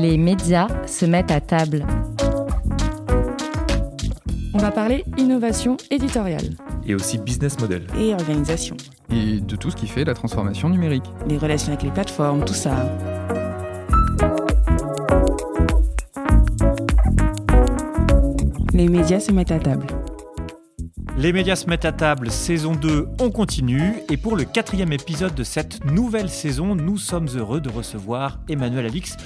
Les médias se mettent à table. On va parler innovation éditoriale. Et aussi business model. Et organisation. Et de tout ce qui fait la transformation numérique. Les relations avec les plateformes, tout ça. Les médias se mettent à table. Les médias se mettent à table, saison 2, on continue. Et pour le quatrième épisode de cette nouvelle saison, nous sommes heureux de recevoir Emmanuel Alix.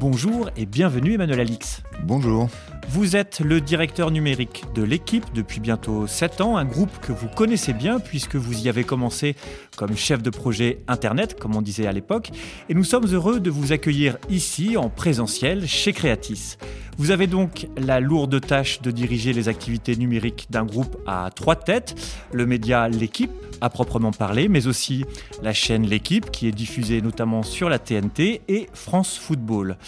Bonjour et bienvenue Emmanuel Alix. Bonjour. Vous êtes le directeur numérique de l'équipe depuis bientôt 7 ans, un groupe que vous connaissez bien puisque vous y avez commencé comme chef de projet Internet, comme on disait à l'époque. Et nous sommes heureux de vous accueillir ici en présentiel chez Creatis. Vous avez donc la lourde tâche de diriger les activités numériques d'un groupe à trois têtes, le média L'équipe à proprement parler, mais aussi la chaîne L'équipe qui est diffusée notamment sur la TNT et France Football.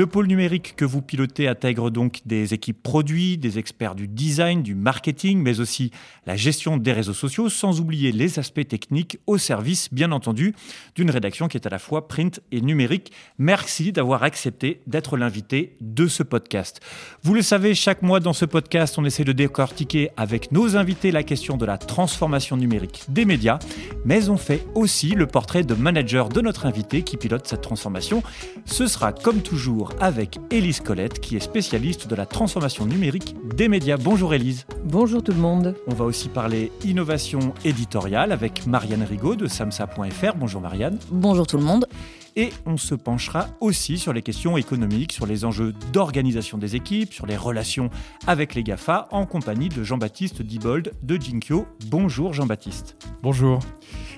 Le pôle numérique que vous pilotez intègre donc des équipes produits, des experts du design, du marketing, mais aussi la gestion des réseaux sociaux, sans oublier les aspects techniques au service, bien entendu, d'une rédaction qui est à la fois print et numérique. Merci d'avoir accepté d'être l'invité de ce podcast. Vous le savez, chaque mois dans ce podcast, on essaie de décortiquer avec nos invités la question de la transformation numérique des médias, mais on fait aussi le portrait de manager de notre invité qui pilote cette transformation. Ce sera comme toujours avec Élise Colette, qui est spécialiste de la transformation numérique des médias. Bonjour Élise. Bonjour tout le monde. On va aussi parler innovation éditoriale avec Marianne Rigaud de samsa.fr. Bonjour Marianne. Bonjour tout le monde. Et on se penchera aussi sur les questions économiques, sur les enjeux d'organisation des équipes, sur les relations avec les GAFA, en compagnie de Jean-Baptiste Dibold de Jinkyo. Bonjour Jean-Baptiste. Bonjour.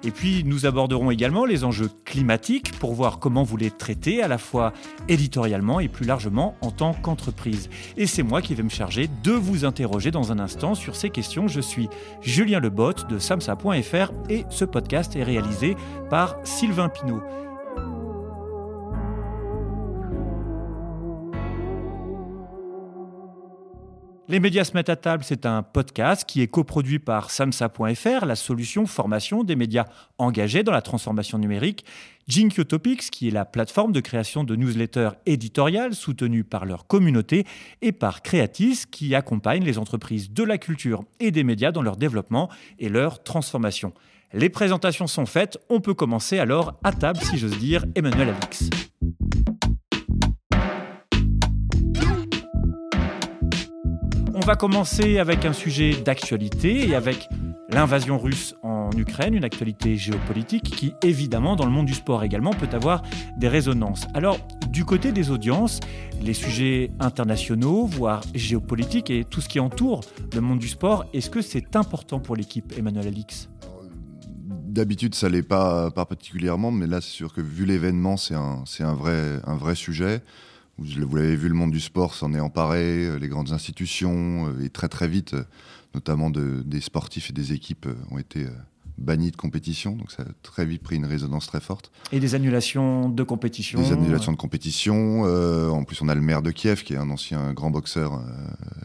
Et puis nous aborderons également les enjeux climatiques pour voir comment vous les traitez à la fois éditorialement et plus largement en tant qu'entreprise. Et c'est moi qui vais me charger de vous interroger dans un instant sur ces questions. Je suis Julien Lebotte de samsa.fr et ce podcast est réalisé par Sylvain Pinault. Les médias se mettent à table, c'est un podcast qui est coproduit par samsa.fr, la solution formation des médias engagés dans la transformation numérique, Jinkyo Topics, qui est la plateforme de création de newsletters éditoriales soutenue par leur communauté, et par Creatis, qui accompagne les entreprises de la culture et des médias dans leur développement et leur transformation. Les présentations sont faites, on peut commencer alors à table, si j'ose dire, Emmanuel Alix. On va commencer avec un sujet d'actualité et avec l'invasion russe en Ukraine, une actualité géopolitique qui, évidemment, dans le monde du sport également, peut avoir des résonances. Alors, du côté des audiences, les sujets internationaux, voire géopolitiques et tout ce qui entoure le monde du sport, est-ce que c'est important pour l'équipe, Emmanuel Alix? D'habitude, ça l'est pas, particulièrement, mais là, c'est sûr que vu l'événement, c'est un vrai sujet. Vous l'avez vu, le monde du sport s'en est emparé, euh, les grandes institutions, euh, et très très vite, euh, notamment de, des sportifs et des équipes ont été bannis de compétition, donc ça a très vite pris une résonance très forte. Et des annulations de compétition Des annulations de compétition. en plus, on a le maire de Kiev, qui est un ancien grand boxeur,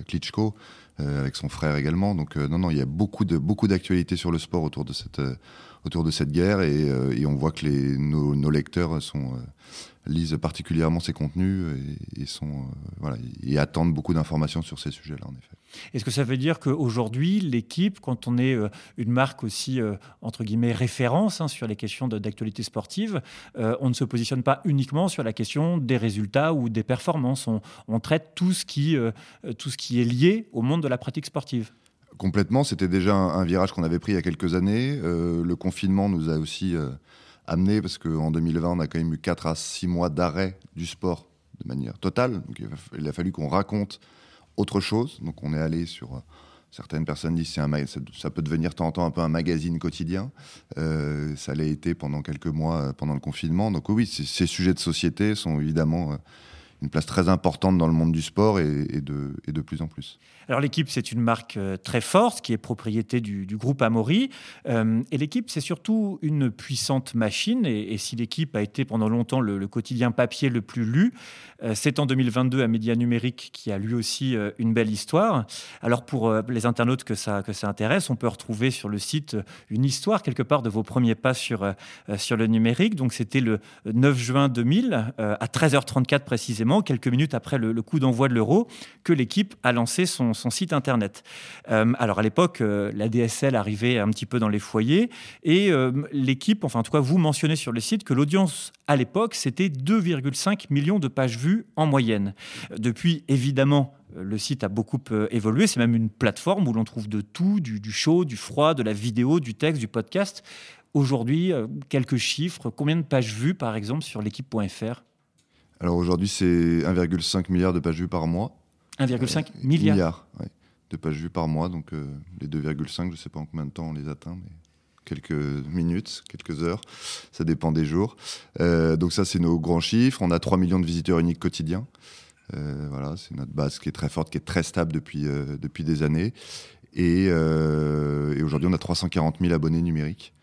Klitschko, avec son frère également. Donc non, non, il y a beaucoup de beaucoup d'actualités sur le sport autour de cette autour de cette guerre, et, on voit que les, nos, lecteurs sont lisent particulièrement ces contenus et, sont, euh, voilà, et attendent beaucoup d'informations sur ces sujets-là, en effet. Est-ce que ça veut dire qu'aujourd'hui, l'équipe, quand on est euh, une marque aussi, euh, entre guillemets, référence hein, sur les questions d'actualité sportive, on ne se positionne pas uniquement sur la question des résultats ou des performances. On, traite tout ce, qui, tout ce qui est lié au monde de la pratique sportive Complètement, c'était déjà un, virage qu'on avait pris il y a quelques années. le confinement nous a aussi amené, parce qu'en 2020, on a quand même eu 4 à 6 mois d'arrêt du sport de manière totale. Donc il a fallu qu'on raconte autre chose. Donc on est allé sur... Euh, certaines personnes disent que ça, ça, peut devenir de temps en temps un peu un magazine quotidien. Euh, ça l'a été pendant quelques mois euh, pendant le confinement. Donc oui, ces sujets de société sont évidemment une place très importante dans le monde du sport et, de, de, plus en plus. Alors l'équipe, c'est une marque euh, très forte qui est propriété du, groupe Amaury. Euh, et l'équipe, c'est surtout une puissante machine. Et, si l'équipe a été pendant longtemps le, quotidien papier le plus lu, euh, c'est en 2022 un média numérique qui a lui aussi une belle histoire. Alors pour les internautes que ça, que ça intéresse, on peut retrouver sur le site une histoire quelque part de vos premiers pas sur, sur le numérique. Donc c'était le 9 juin 2000 à 13h34 précisément quelques minutes après le, coup d'envoi de l'euro que l'équipe a lancé son, site internet. Euh, alors à l'époque, euh, la DSL arrivait un petit peu dans les foyers et l'équipe, enfin en tout cas vous mentionnez sur le site que l'audience à l'époque c'était 2,5 millions de pages vues en moyenne. Depuis évidemment le site a beaucoup évolué. C'est même une plateforme où l'on trouve de tout, du, du, chaud, du froid, de la vidéo, du texte, du podcast. Aujourd'hui, euh, quelques chiffres. Combien de pages vues, par exemple, sur l'équipe.fr Alors aujourd'hui, c'est 1,5 milliard de pages vues par mois. 1,5 euh, milliard Milliard, de pages vues par mois. Donc euh, les 2,5, je ne sais pas en combien de temps on les atteint, mais quelques minutes, quelques heures. Ça dépend des jours. donc ça, c'est nos grands chiffres. On a 3 millions de visiteurs uniques quotidiens. voilà, c'est notre base qui est très forte, qui est très stable depuis, depuis des années. Et, et aujourd'hui, on a 340 000 abonnés numériques.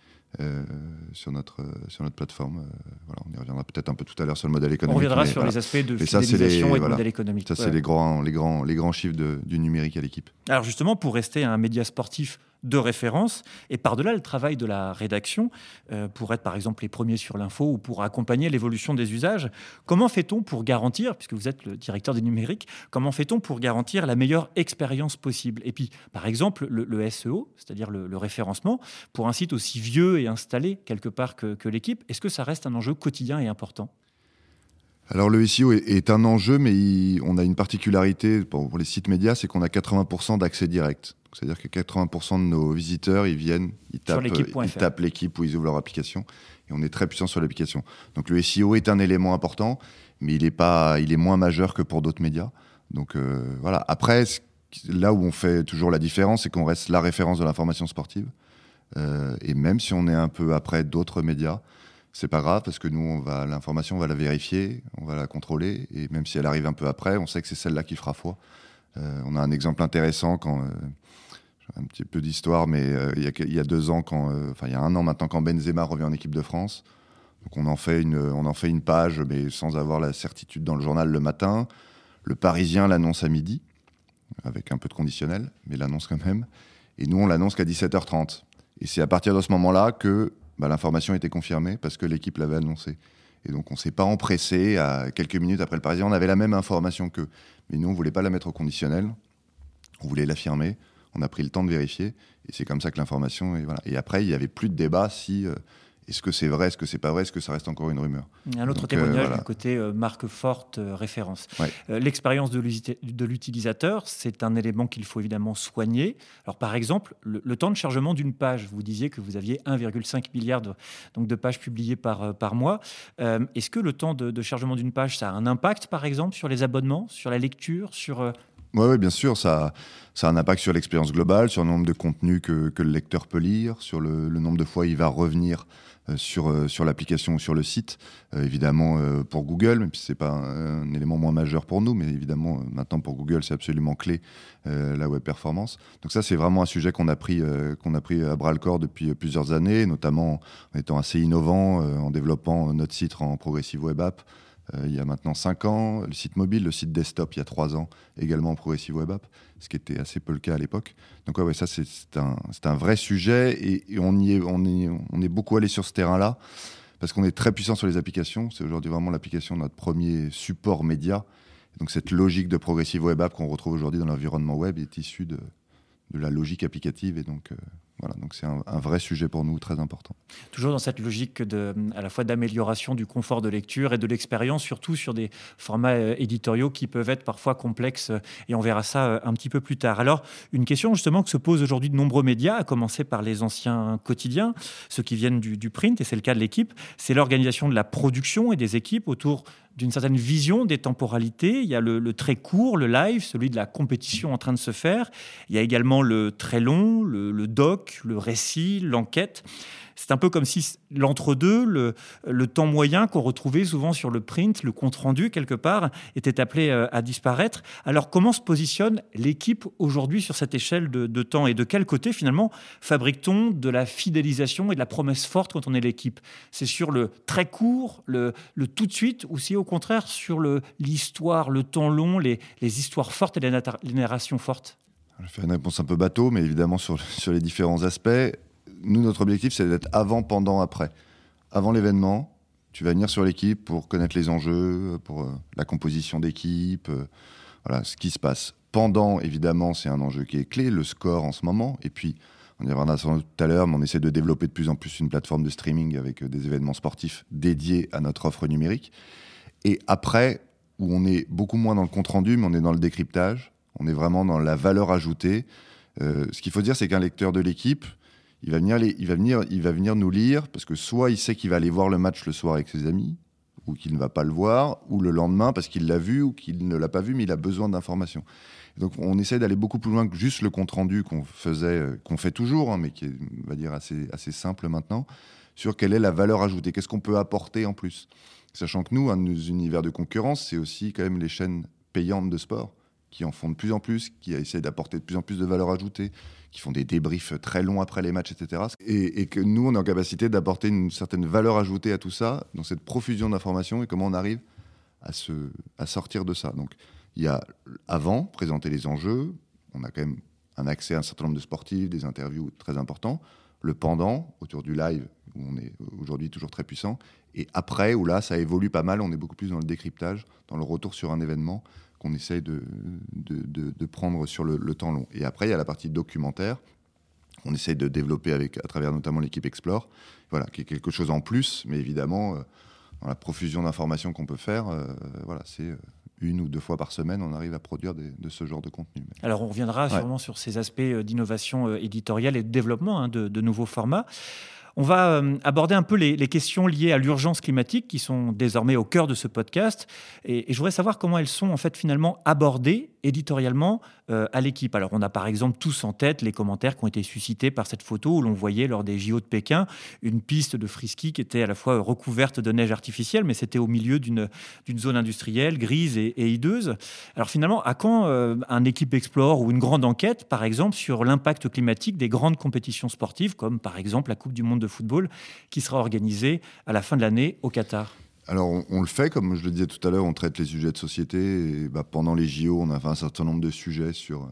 Euh, sur, notre, euh, sur notre plateforme. Euh, voilà, on y reviendra peut-être un peu tout à l'heure sur le modèle économique. On reviendra sur les aspects de fidélisation et de modèle économique. Ça, c'est les, grands, les, grands, les grands chiffres du numérique à l'équipe. Alors justement, pour rester un média sportif de référence et par-delà le travail de la rédaction euh, pour être par exemple les premiers sur l'info ou pour accompagner l'évolution des usages. Comment fait-on pour garantir, puisque vous êtes le directeur du numérique, comment fait-on pour garantir la meilleure expérience possible? Et puis par exemple le, SEO, c'est-à-dire le, référencement, pour un site aussi vieux et installé quelque part que, l'équipe, est-ce que ça reste un enjeu quotidien et important? Alors le SEO est, un enjeu, mais on a une particularité pour les sites médias, c'est qu'on a 80% d'accès direct. C'est-à-dire que 80% de nos visiteurs, ils viennent, ils tapent l'équipe où ils ouvrent leur application. Et on est très puissant sur l'application. Donc le SEO est un élément important, mais il est, pas, il est moins majeur que pour d'autres médias. Donc euh, voilà. Après, là où on fait toujours la différence, c'est qu'on reste la référence de l'information sportive. Euh, et même si on est un peu après d'autres médias, c'est pas grave parce que nous, on va l'information, on va la vérifier, on va la contrôler. Et même si elle arrive un peu après, on sait que c'est celle-là qui fera foi. on a un exemple intéressant quand un petit peu d'histoire, mais euh, il, y a, deux ans, quand, euh, enfin il y a un an maintenant, quand Benzema revient en équipe de France, donc on en fait une, on en fait une page, mais sans avoir la certitude dans le journal le matin. Le Parisien l'annonce à midi, avec un peu de conditionnel, mais l'annonce quand même. Et nous, on l'annonce qu'à 17h30. Et c'est à partir de ce moment-là que bah, l'information était confirmée parce que l'équipe l'avait annoncé. Et donc on ne s'est pas empressé à quelques minutes après le Parisien. On avait la même information qu'eux. Mais nous, on ne voulait pas la mettre au conditionnel. On voulait l'affirmer on a pris le temps de vérifier, et c'est comme ça que l'information. Et, voilà. et après, il n'y avait plus de débat si euh, est-ce que c'est vrai, est-ce que c'est pas vrai, est-ce que ça reste encore une rumeur. Un autre témoignage euh, du côté euh, marque forte, référence. L'expérience de l'utilisateur, c'est un élément qu'il faut évidemment soigner. Alors par exemple, le, temps de chargement d'une page, vous disiez que vous aviez 1,5 milliard de, donc de pages publiées par, par mois. Est-ce que le temps de, de chargement d'une page, ça a un impact par exemple sur les abonnements, sur la lecture, sur oui, bien sûr, ça, ça a un impact sur l'expérience globale, sur le nombre de contenus que, que le lecteur peut lire, sur le, le, nombre de fois il va revenir euh, sur, euh, sur l'application ou sur le site. Euh, évidemment, pour Google, même si ce n'est pas un, élément moins majeur pour nous, mais évidemment, maintenant pour Google, c'est absolument clé, la web performance. Donc ça, c'est vraiment un sujet qu'on a, pris qu'on a pris à bras-le-corps depuis plusieurs années, notamment en étant assez innovant, en développant notre site en Progressive Web App, euh, il y a maintenant 5 ans, le site mobile, le site desktop il y a 3 ans, également en Progressive Web App, ce qui était assez peu le cas à l'époque. Donc ouais, ça c'est un, vrai sujet et, on, y est, on, beaucoup allé sur ce terrain-là parce qu'on est très puissant sur les applications. C'est aujourd'hui vraiment l'application de notre premier support média. donc cette logique de Progressive Web App qu'on retrouve aujourd'hui dans l'environnement web est issue de, de la logique applicative et donc euh, voilà, donc c'est un, vrai sujet pour nous, très important. Toujours dans cette logique de, à la fois d'amélioration du confort de lecture et de l'expérience, surtout sur des formats euh, éditoriaux qui peuvent être parfois complexes, euh, et on verra ça euh, un petit peu plus tard. Alors, une question justement que se posent aujourd'hui de nombreux médias, à commencer par les anciens quotidiens, ceux qui viennent du, du print, et c'est le cas de l'équipe, c'est l'organisation de la production et des équipes autour d'une certaine vision des temporalités. Il y a le, très court, le live, celui de la compétition en train de se faire. Il y a également le très long, le doc, le récit, l'enquête. C'est un peu comme si l'entre-deux, le, temps moyen qu'on retrouvait souvent sur le print, le compte-rendu quelque part, était appelé euh, à disparaître. Alors comment se positionne l'équipe aujourd'hui sur cette échelle de, temps et de quel côté finalement fabrique-t-on de la fidélisation et de la promesse forte quand on est l'équipe? C'est sur le très court, le, tout de suite ou c'est au contraire sur l'histoire, le, temps long, les, histoires fortes et les, narrations fortes? Je vais faire une réponse un peu bateau, mais évidemment sur les différents aspects nous, notre objectif, c'est d'être avant, pendant, après. Avant l'événement, Tu vas venir sur l'équipe pour connaître les enjeux, pour euh, la composition d'équipe, euh, voilà, ce qui se passe. Pendant, évidemment, c'est un enjeu qui est clé, le score en ce moment. Et puis, on y reviendra tout à l'heure, mais on essaie de développer de plus en plus une plateforme de streaming avec euh, des événements sportifs dédiés à notre offre numérique. Et après, où on est beaucoup moins dans le compte-rendu, mais on est dans le décryptage, on est vraiment dans la valeur ajoutée. Ce qu'il faut dire, c'est qu'un lecteur de l'équipe, il va, venir il, va venir, il va venir nous lire, parce que soit il sait qu'il va aller voir le match le soir avec ses amis, ou qu'il ne va pas le voir, ou le lendemain parce qu'il l'a vu ou qu'il ne l'a pas vu, mais il a besoin d'informations. Donc on essaie d'aller beaucoup plus loin que juste le compte-rendu qu'on faisait, qu'on fait toujours, hein, mais qui est, va dire, assez, assez simple maintenant, sur quelle est la valeur ajoutée, qu'est-ce qu'on peut apporter en plus. Sachant que nous, un de nos univers de concurrence, c'est aussi quand même les chaînes payantes de sport qui en font de plus en plus, qui essayent d'apporter de plus en plus de valeur ajoutée, qui font des débriefs très longs après les matchs, etc. Et, que nous, on est en capacité d'apporter une certaine valeur ajoutée à tout ça, dans cette profusion d'informations, et comment on arrive à, se, à sortir de ça. Donc, il y a avant, présenter les enjeux, on a quand même un accès à un certain nombre de sportifs, des interviews très importants. Le pendant, autour du live, où on est aujourd'hui toujours très puissant. Et après, où là, ça évolue pas mal, on est beaucoup plus dans le décryptage, dans le retour sur un événement, qu'on essaye de, de, prendre sur le, temps long. Et après, il y a la partie documentaire, qu'on essaye de développer avec, à travers notamment l'équipe Explore, voilà, qui est quelque chose en plus, mais évidemment, euh, dans la profusion d'informations qu'on peut faire, euh, voilà, c'est euh, une ou deux fois par semaine, on arrive à produire de ce genre de contenu. Alors on reviendra sûrement sur ces aspects d'innovation éditoriale et de développement hein, de, nouveaux formats. On va euh, aborder un peu les, questions liées à l'urgence climatique qui sont désormais au cœur de ce podcast. Et, je voudrais savoir comment elles sont en fait finalement abordées éditorialement euh, à l'équipe. Alors on a par exemple tous en tête les commentaires qui ont été suscités par cette photo où l'on voyait lors des JO de Pékin une piste de frisky qui était à la fois recouverte de neige artificielle, mais c'était au milieu d'une zone industrielle grise et, hideuse. Alors finalement, à quand euh, un équipe Explore ou une grande enquête, par exemple, sur l'impact climatique des grandes compétitions sportives, comme par exemple la Coupe du Monde de football qui sera organisée à la fin de l'année au Qatar? Alors, on, le fait, comme je le disais tout à l'heure, on traite les sujets de société. Bah, pendant les JO, on a fait un certain nombre de sujets sur,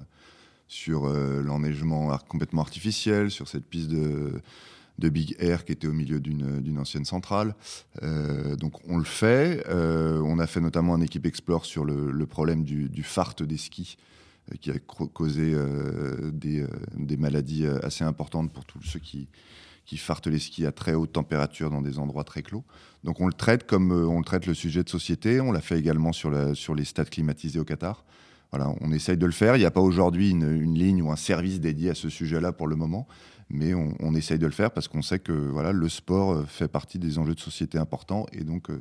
sur euh, l'enneigement complètement artificiel, sur cette piste de, de Big Air qui était au milieu d'une ancienne centrale. Euh, donc, on le fait. Euh, on a fait notamment un équipe Explore sur le, problème du, du, fart des skis qui a causé des, des, maladies assez importantes pour tous ceux qui, qui fartent les skis à très haute température dans des endroits très clos. Donc on le traite comme euh, on le traite le sujet de société. On l'a fait également sur, les stades climatisés au Qatar. Voilà, on essaye de le faire. Il n'y a pas aujourd'hui une, ligne ou un service dédié à ce sujet-là pour le moment, mais on, on, essaye de le faire parce qu'on sait que voilà, le sport euh, fait partie des enjeux de société importants et donc euh,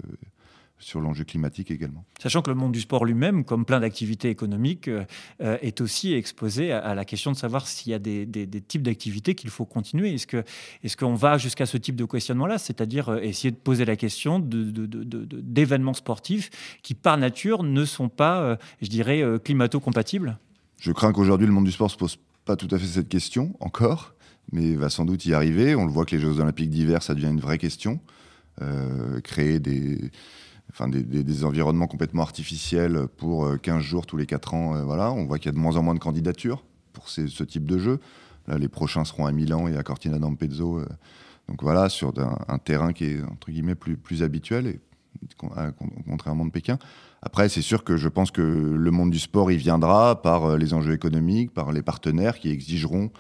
sur l'enjeu climatique également. Sachant que le monde du sport lui-même, comme plein d'activités économiques, euh, euh, est aussi exposé à, la question de savoir s'il y a des, types d'activités qu'il faut continuer. Est-ce qu'on est qu'on va jusqu'à ce type de questionnement-là, c'est-à-dire euh, essayer de poser la question d'événements sportifs qui, par nature, ne sont pas, je dirais, climato-compatibles? Je crains qu'aujourd'hui, le monde du sport ne se pose pas tout à fait cette question encore, mais va sans doute y arriver. On le voit que les Jeux olympiques d'hiver, ça devient une vraie question. créer des enfin des, environnements complètement artificiels pour 15 euh, jours tous les 4 ans. Euh, voilà, on voit qu'il y a de moins en moins de candidatures pour ce type de jeu. Les prochains seront à Milan et à Cortina d'Ampezzo. Euh, donc voilà, sur un, terrain qui est entre guillemets plus, plus habituel, et, contrairement de Pékin. Après, c'est sûr que je pense que le monde du sport, il viendra par les enjeux économiques, par les partenaires qui exigeront,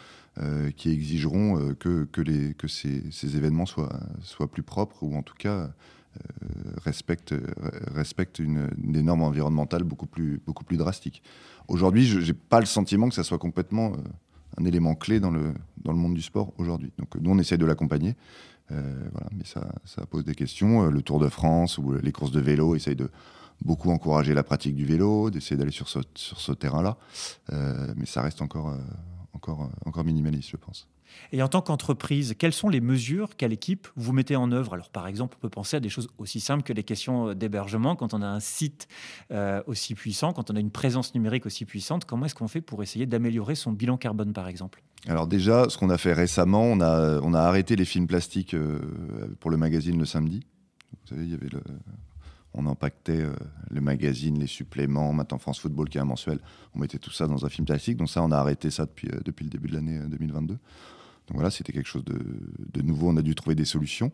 qui exigeront que, que ces, ces, événements soient, soient plus propres, ou en tout cas euh, respecte, euh, une, des normes environnementales beaucoup plus, beaucoup plus drastiques. Aujourd'hui, je n'ai pas le sentiment que ça soit complètement euh, un élément clé dans le, dans le monde du sport aujourd'hui. Donc nous, on essaie de l'accompagner, voilà, mais ça, ça, pose des questions. Le Tour de France ou les courses de vélo essayent de beaucoup encourager la pratique du vélo, d'essayer d'aller sur ce, sur ce terrain-là, mais ça reste encore, encore, encore minimaliste, je pense. Et en tant qu'entreprise, quelles sont les mesures qu'à l'équipe vous mettez en œuvre? Alors, par exemple, on peut penser à des choses aussi simples que les questions euh, d'hébergement. Quand on a un site euh, aussi puissant, quand on a une présence numérique aussi puissante, comment est-ce qu'on fait pour essayer d'améliorer son bilan carbone, par exemple? Alors déjà, ce qu'on a fait récemment, on a, on a arrêté les films plastiques euh, pour le magazine le samedi. Vous savez, il y avait on impactait le magazine, les suppléments, maintenant France Football qui est un mensuel, on mettait tout ça dans un film plastique. Donc ça, on a arrêté ça depuis, depuis le début de l'année 2022. Donc voilà, c'était quelque chose de, de, nouveau. On a dû trouver des solutions.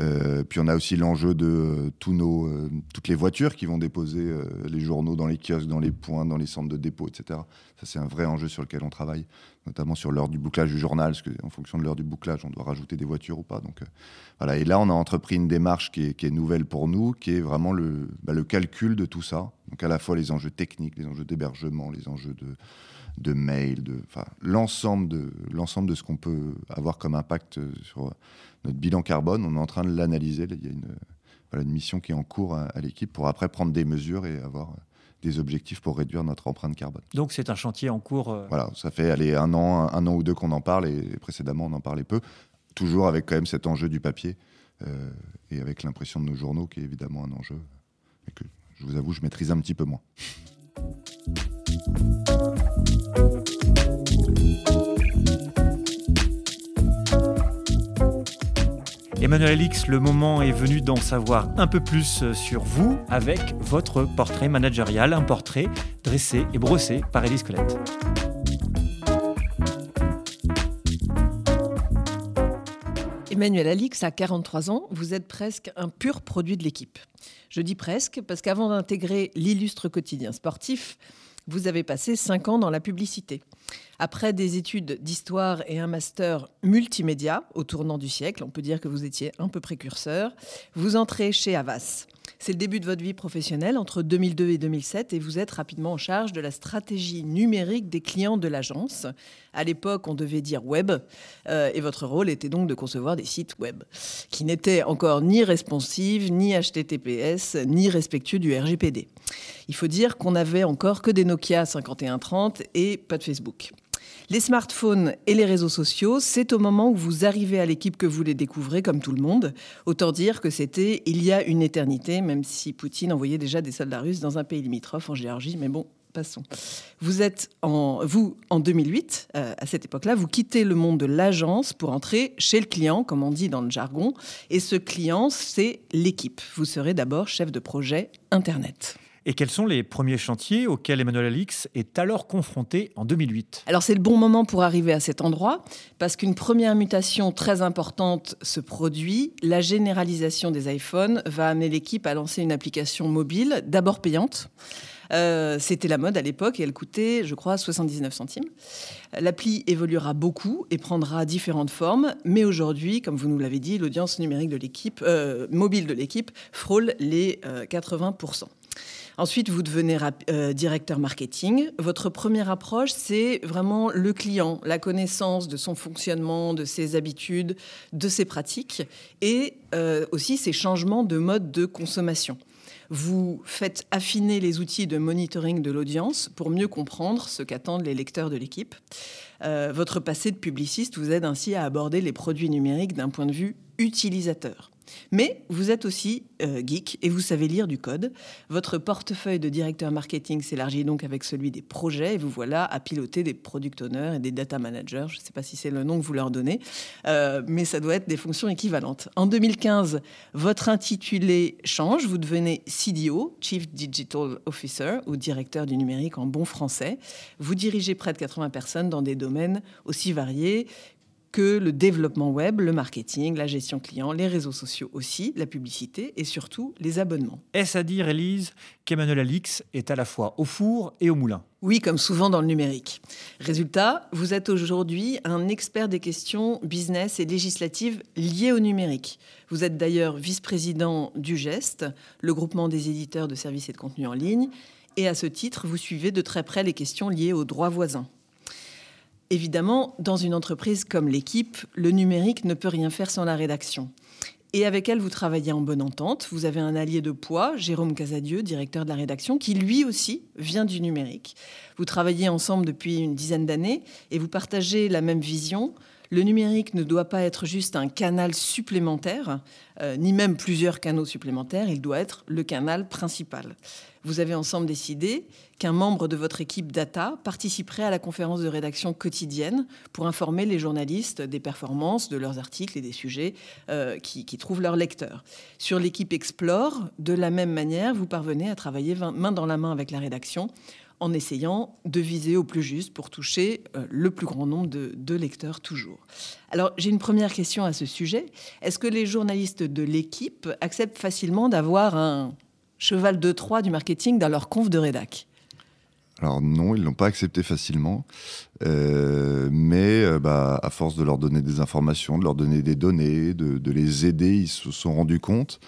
Euh, puis on a aussi l'enjeu de euh, tous nos, euh, toutes les voitures qui vont déposer les journaux dans les kiosques, dans les points, dans les centres de dépôt, etc. Ça, c'est un vrai enjeu sur lequel on travaille, notamment sur l'heure du bouclage du journal, parce qu'en fonction de l'heure du bouclage, on doit rajouter des voitures ou pas. Donc voilà. Et là, on a entrepris une démarche qui est, qui est nouvelle pour nous, qui est vraiment le, bah, le calcul de tout ça. Donc à la fois les enjeux techniques, les enjeux d'hébergement, les enjeux de de mails, de, l'ensemble de, l'ensemble de ce qu'on peut avoir comme impact sur notre bilan carbone. On est en train de l'analyser. Il y a une, voilà, une mission qui est en cours à, à l'équipe pour après prendre des mesures et avoir des objectifs pour réduire notre empreinte carbone. Donc c'est un chantier en cours. euh, Voilà, ça fait aller un an, un, un an ou deux qu'on en parle et précédemment on en parlait peu. Toujours avec quand même cet enjeu du papier euh, et avec l'impression de nos journaux qui est évidemment un enjeu et que je vous avoue je maîtrise un petit peu moins. Emmanuel Alix, le moment est venu d'en savoir un peu plus sur vous avec votre portrait managérial, un portrait dressé et brossé par Élise Colette. Emmanuel Alix a 43 ans, vous êtes presque un pur produit de l'équipe. Je dis presque parce qu'avant d'intégrer l'illustre quotidien sportif, vous avez passé 5 ans dans la publicité. Après des études d'histoire et un master multimédia au tournant du siècle, on peut dire que vous étiez un peu précurseur, vous entrez chez Havas. C'est le début de votre vie professionnelle entre 2002 et 2007 et vous êtes rapidement en charge de la stratégie numérique des clients de l'agence. À l'époque, on devait dire web euh, et votre rôle était donc de concevoir des sites web qui n'étaient encore ni responsives, ni HTTPS, ni respectueux du RGPD. Il faut dire qu'on n'avait encore que des Nokia 5130 et pas de Facebook. Les smartphones et les réseaux sociaux, c'est au moment où vous arrivez à l'équipe que vous les découvrez, comme tout le monde. Autant dire que c'était il y a une éternité, même si Poutine envoyait déjà des soldats russes dans un pays limitrophe, en Géorgie, mais bon, passons. Vous êtes en, vous, en 2008, euh, à cette époque-là, vous quittez le monde de l'agence pour entrer chez le client, comme on dit dans le jargon. Et ce client, c'est l'équipe. Vous serez d'abord chef de projet Internet. Et quels sont les premiers chantiers auxquels Emmanuel Alix est alors confronté en 2008 Alors c'est le bon moment pour arriver à cet endroit, parce qu'une première mutation très importante se produit. La généralisation des iPhones va amener l'équipe à lancer une application mobile, d'abord payante. Euh, C'était la mode à l'époque et elle coûtait, je crois, 79 centimes. L'appli évoluera beaucoup et prendra différentes formes, mais aujourd'hui, comme vous nous l'avez dit, l'audience numérique de l'équipe, euh, mobile de l'équipe, frôle les euh, 80%. Ensuite, vous devenez euh, directeur marketing. Votre première approche, c'est vraiment le client, la connaissance de son fonctionnement, de ses habitudes, de ses pratiques et euh, aussi ses changements de mode de consommation. Vous faites affiner les outils de monitoring de l'audience pour mieux comprendre ce qu'attendent les lecteurs de l'équipe. Euh, votre passé de publiciste vous aide ainsi à aborder les produits numériques d'un point de vue utilisateur. Mais vous êtes aussi euh, geek et vous savez lire du code. Votre portefeuille de directeur marketing s'élargit donc avec celui des projets et vous voilà à piloter des product owners et des data managers. Je ne sais pas si c'est le nom que vous leur donnez, euh, mais ça doit être des fonctions équivalentes. En 2015, votre intitulé change. Vous devenez CDO, Chief Digital Officer, ou directeur du numérique en bon français. Vous dirigez près de 80 personnes dans des domaines aussi variés que le développement web, le marketing, la gestion client, les réseaux sociaux aussi, la publicité et surtout les abonnements. Est-ce à dire, Élise, qu'Emmanuel Alix est à la fois au four et au moulin? Oui, comme souvent dans le numérique. Résultat, vous êtes aujourd'hui un expert des questions business et législatives liées au numérique. Vous êtes d'ailleurs vice-président du GEST, le groupement des éditeurs de services et de contenus en ligne, et à ce titre, vous suivez de très près les questions liées aux droits voisins. Évidemment, dans une entreprise comme l'équipe, le numérique ne peut rien faire sans la rédaction. Et avec elle, vous travaillez en bonne entente. Vous avez un allié de poids, Jérôme Casadieu, directeur de la rédaction, qui lui aussi vient du numérique. Vous travaillez ensemble depuis une dizaine d'années et vous partagez la même vision. Le numérique ne doit pas être juste un canal supplémentaire, euh, ni même plusieurs canaux supplémentaires, il doit être le canal principal. Vous avez ensemble décidé qu'un membre de votre équipe data participerait à la conférence de rédaction quotidienne pour informer les journalistes des performances de leurs articles et des sujets euh, qui, trouvent leurs lecteurs. Sur l'équipe Explore, de la même manière, vous parvenez à travailler main dans la main avec la rédaction en essayant de viser au plus juste pour toucher euh, le plus grand nombre de, de lecteurs toujours. Alors j'ai une première question à ce sujet. Est-ce que les journalistes de l'équipe acceptent facilement d'avoir un cheval de Troie du marketing dans leur conf de rédac. Alors non, ils l'ont pas accepté facilement, euh, mais euh, bah, à force de leur donner des informations, de leur donner des données, de, les aider, ils se sont rendus compte,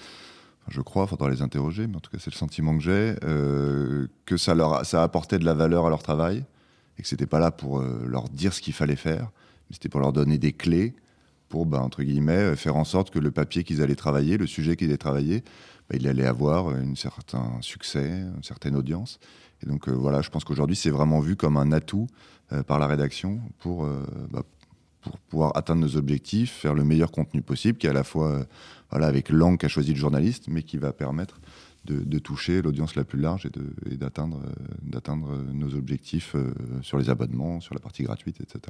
je crois, il faudra les interroger, mais en tout cas c'est le sentiment que j'ai, euh, que ça leur ça apportait de la valeur à leur travail et que c'était pas là pour leur dire ce qu'il fallait faire, mais c'était pour leur donner des clés pour, bah, entre guillemets, faire en sorte que le papier qu'ils allaient travailler, le sujet qu'ils allaient travailler, bah, il allait avoir un certain succès, une certaine audience. Et donc euh, voilà, je pense qu'aujourd'hui, c'est vraiment vu comme un atout euh, par la rédaction pour, euh, bah, pour pouvoir atteindre nos objectifs, faire le meilleur contenu possible, qui est à la fois voilà, avec l'angle qu'a choisi le journaliste, mais qui va permettre de, toucher l'audience la plus large et d'atteindre nos objectifs sur les abonnements, sur la partie gratuite, etc.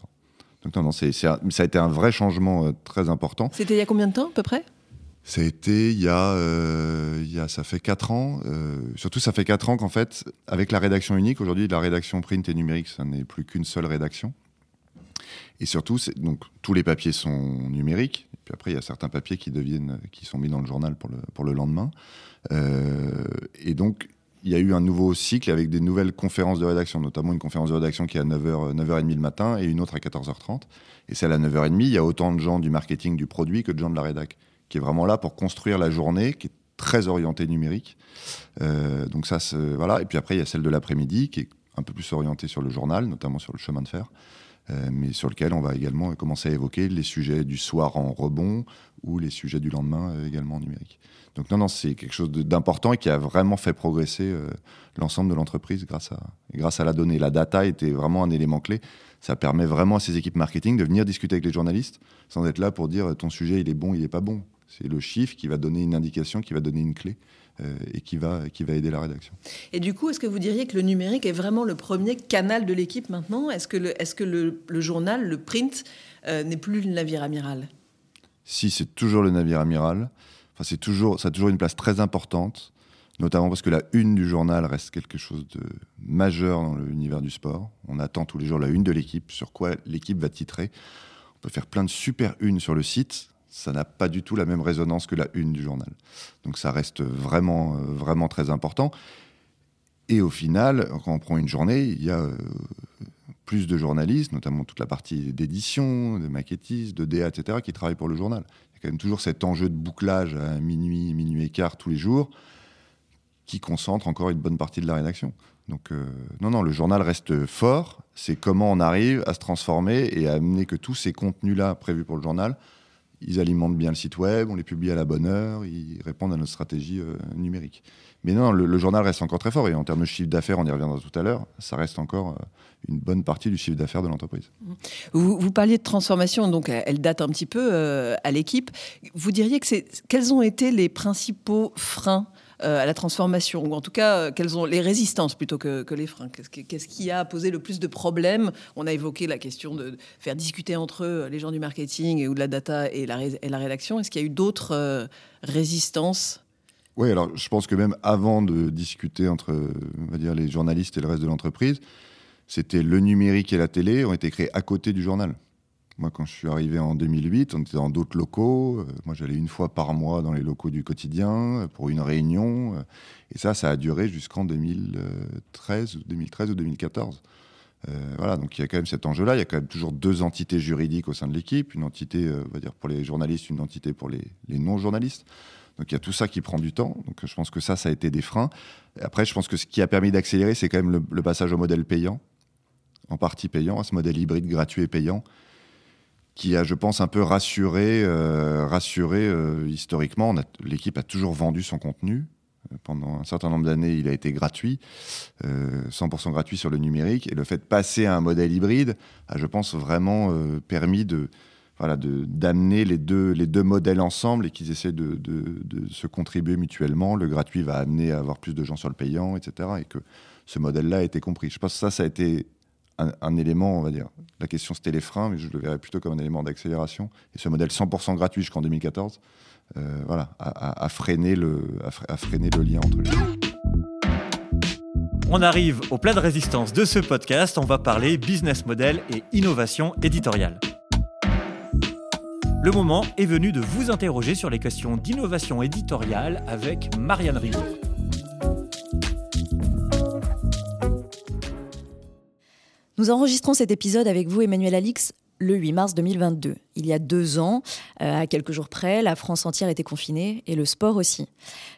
Donc non, non, ça a été un vrai changement très important. C'était il y a combien de temps à peu près? Ça a été il y a, euh, il y a ça fait 4 ans. euh, surtout, ça fait 4 ans qu'en fait, avec la rédaction unique, aujourd'hui, la rédaction print et numérique, ça n'est plus qu'une seule rédaction. Et surtout, donc, tous les papiers sont numériques. Et puis après, il y a certains papiers qui, deviennent, qui sont mis dans le journal pour le, pour le lendemain. Euh, et donc, il y a eu un nouveau cycle avec des nouvelles conférences de rédaction, notamment une conférence de rédaction qui est à 9h, 9h30 le matin et une autre à 14h30. Et celle à 9h30, il y a autant de gens du marketing du produit que de gens de la rédac, qui est vraiment là pour construire la journée, qui est très orientée numérique. Euh, donc ça, voilà. Et puis après, il y a celle de l'après-midi, qui est un peu plus orientée sur le journal, notamment sur le chemin de fer, euh, mais sur lequel on va également commencer à évoquer les sujets du soir en rebond ou les sujets du lendemain euh, également en numérique. Donc non, non, c'est quelque chose d'important et qui a vraiment fait progresser l'ensemble de l'entreprise grâce à, grâce à la donnée. La data était vraiment un élément clé. Ça permet vraiment à ces équipes marketing de venir discuter avec les journalistes sans être là pour dire ton sujet il est bon, il est pas bon. C'est le chiffre qui va donner une indication, qui va donner une clé euh, et qui va, qui va aider la rédaction. Et du coup, est-ce que vous diriez que le numérique est vraiment le premier canal de l'équipe maintenant? Est-ce que, le, est-ce que le, le journal, le print, euh, n'est plus le navire amiral? Si c'est toujours le navire amiral, enfin c'est toujours, ça a toujours une place très importante, notamment parce que la une du journal reste quelque chose de majeur dans l'univers du sport. On attend tous les jours la une de l'équipe, sur quoi l'équipe va titrer. On peut faire plein de super unes sur le site. Ça n'a pas du tout la même résonance que la une du journal. Donc ça reste vraiment, euh, vraiment très important. Et au final, quand on prend une journée, il y a euh, plus de journalistes, notamment toute la partie d'édition, de maquettistes, de DA, etc., qui travaillent pour le journal. Il y a quand même toujours cet enjeu de bouclage à minuit, minuit et quart tous les jours, qui concentre encore une bonne partie de la rédaction. Donc euh, non, non, le journal reste fort. C'est comment on arrive à se transformer et à amener que tous ces contenus-là prévus pour le journal, ils alimentent bien le site web, on les publie à la bonne heure, ils répondent à notre stratégie euh, numérique. Mais non, le, journal reste encore très fort et en termes de chiffre d'affaires, on y reviendra tout à l'heure, ça reste encore euh, une bonne partie du chiffre d'affaires de l'entreprise. Vous, vous parliez de transformation, donc elle date un petit peu euh, à l'équipe. Vous diriez que quels ont été les principaux freins à la transformation, ou en tout cas, euh, quelles ont les résistances plutôt que, que les freins Qu'est-ce qui, a posé le plus de problèmes? On a évoqué la question de faire discuter entre eux les gens du marketing et, ou de la data et la, et la rédaction. Est-ce qu'il y a eu d'autres euh, résistances? Oui, alors je pense que même avant de discuter entre euh, on va dire, les journalistes et le reste de l'entreprise, c'était le numérique et la télé ont été créés à côté du journal. Moi, quand je suis arrivé en 2008, on était dans d'autres locaux. Euh, moi, j'allais une fois par mois dans les locaux du quotidien euh, pour une réunion. Euh, Et ça, ça a duré jusqu'en 2013, ou 2013 ou 2014. Euh, voilà, donc il y a quand même cet enjeu-là. Il y a quand même toujours deux entités juridiques au sein de l'équipe. Une entité, on va dire, pour les journalistes, une entité pour les, non-journalistes. Donc il y a tout ça qui prend du temps. Donc je pense que ça, ça a été des freins. Après, je pense que ce qui a permis d'accélérer, c'est quand même le passage au modèle payant, en partie payant, à ce modèle hybride gratuit et payant, qui a, je pense, un peu rassuré, euh, rassuré euh, historiquement. L'équipe a toujours vendu son contenu. Euh, Pendant un certain nombre d'années, il a été gratuit, euh, 100% gratuit sur le numérique. Et le fait de passer à un modèle hybride a, je pense, vraiment permis de, voilà, d'amener les deux, les deux modèles ensemble et qu'ils essaient de- de se contribuer mutuellement. Le gratuit va amener à avoir plus de gens sur le payant, etc. Et que ce modèle-là a été compris. Je pense que ça, ça a été un, élément, on va dire. La question, c'était les freins, mais je le verrais plutôt comme un élément d'accélération. Et ce modèle 100% gratuit jusqu'en 2014, euh, voilà, a, freiné le, a freiné le lien entre les deux. On arrive au plat de résistance de ce podcast. On va parler business model et innovation éditoriale. Le moment est venu de vous interroger sur les questions d'innovation éditoriale avec Marianne Rigaud. Nous enregistrons cet épisode avec vous, Emmanuel Alix, le 8 mars 2022. Il y a deux ans, euh, à quelques jours près, la France entière était confinée et le sport aussi.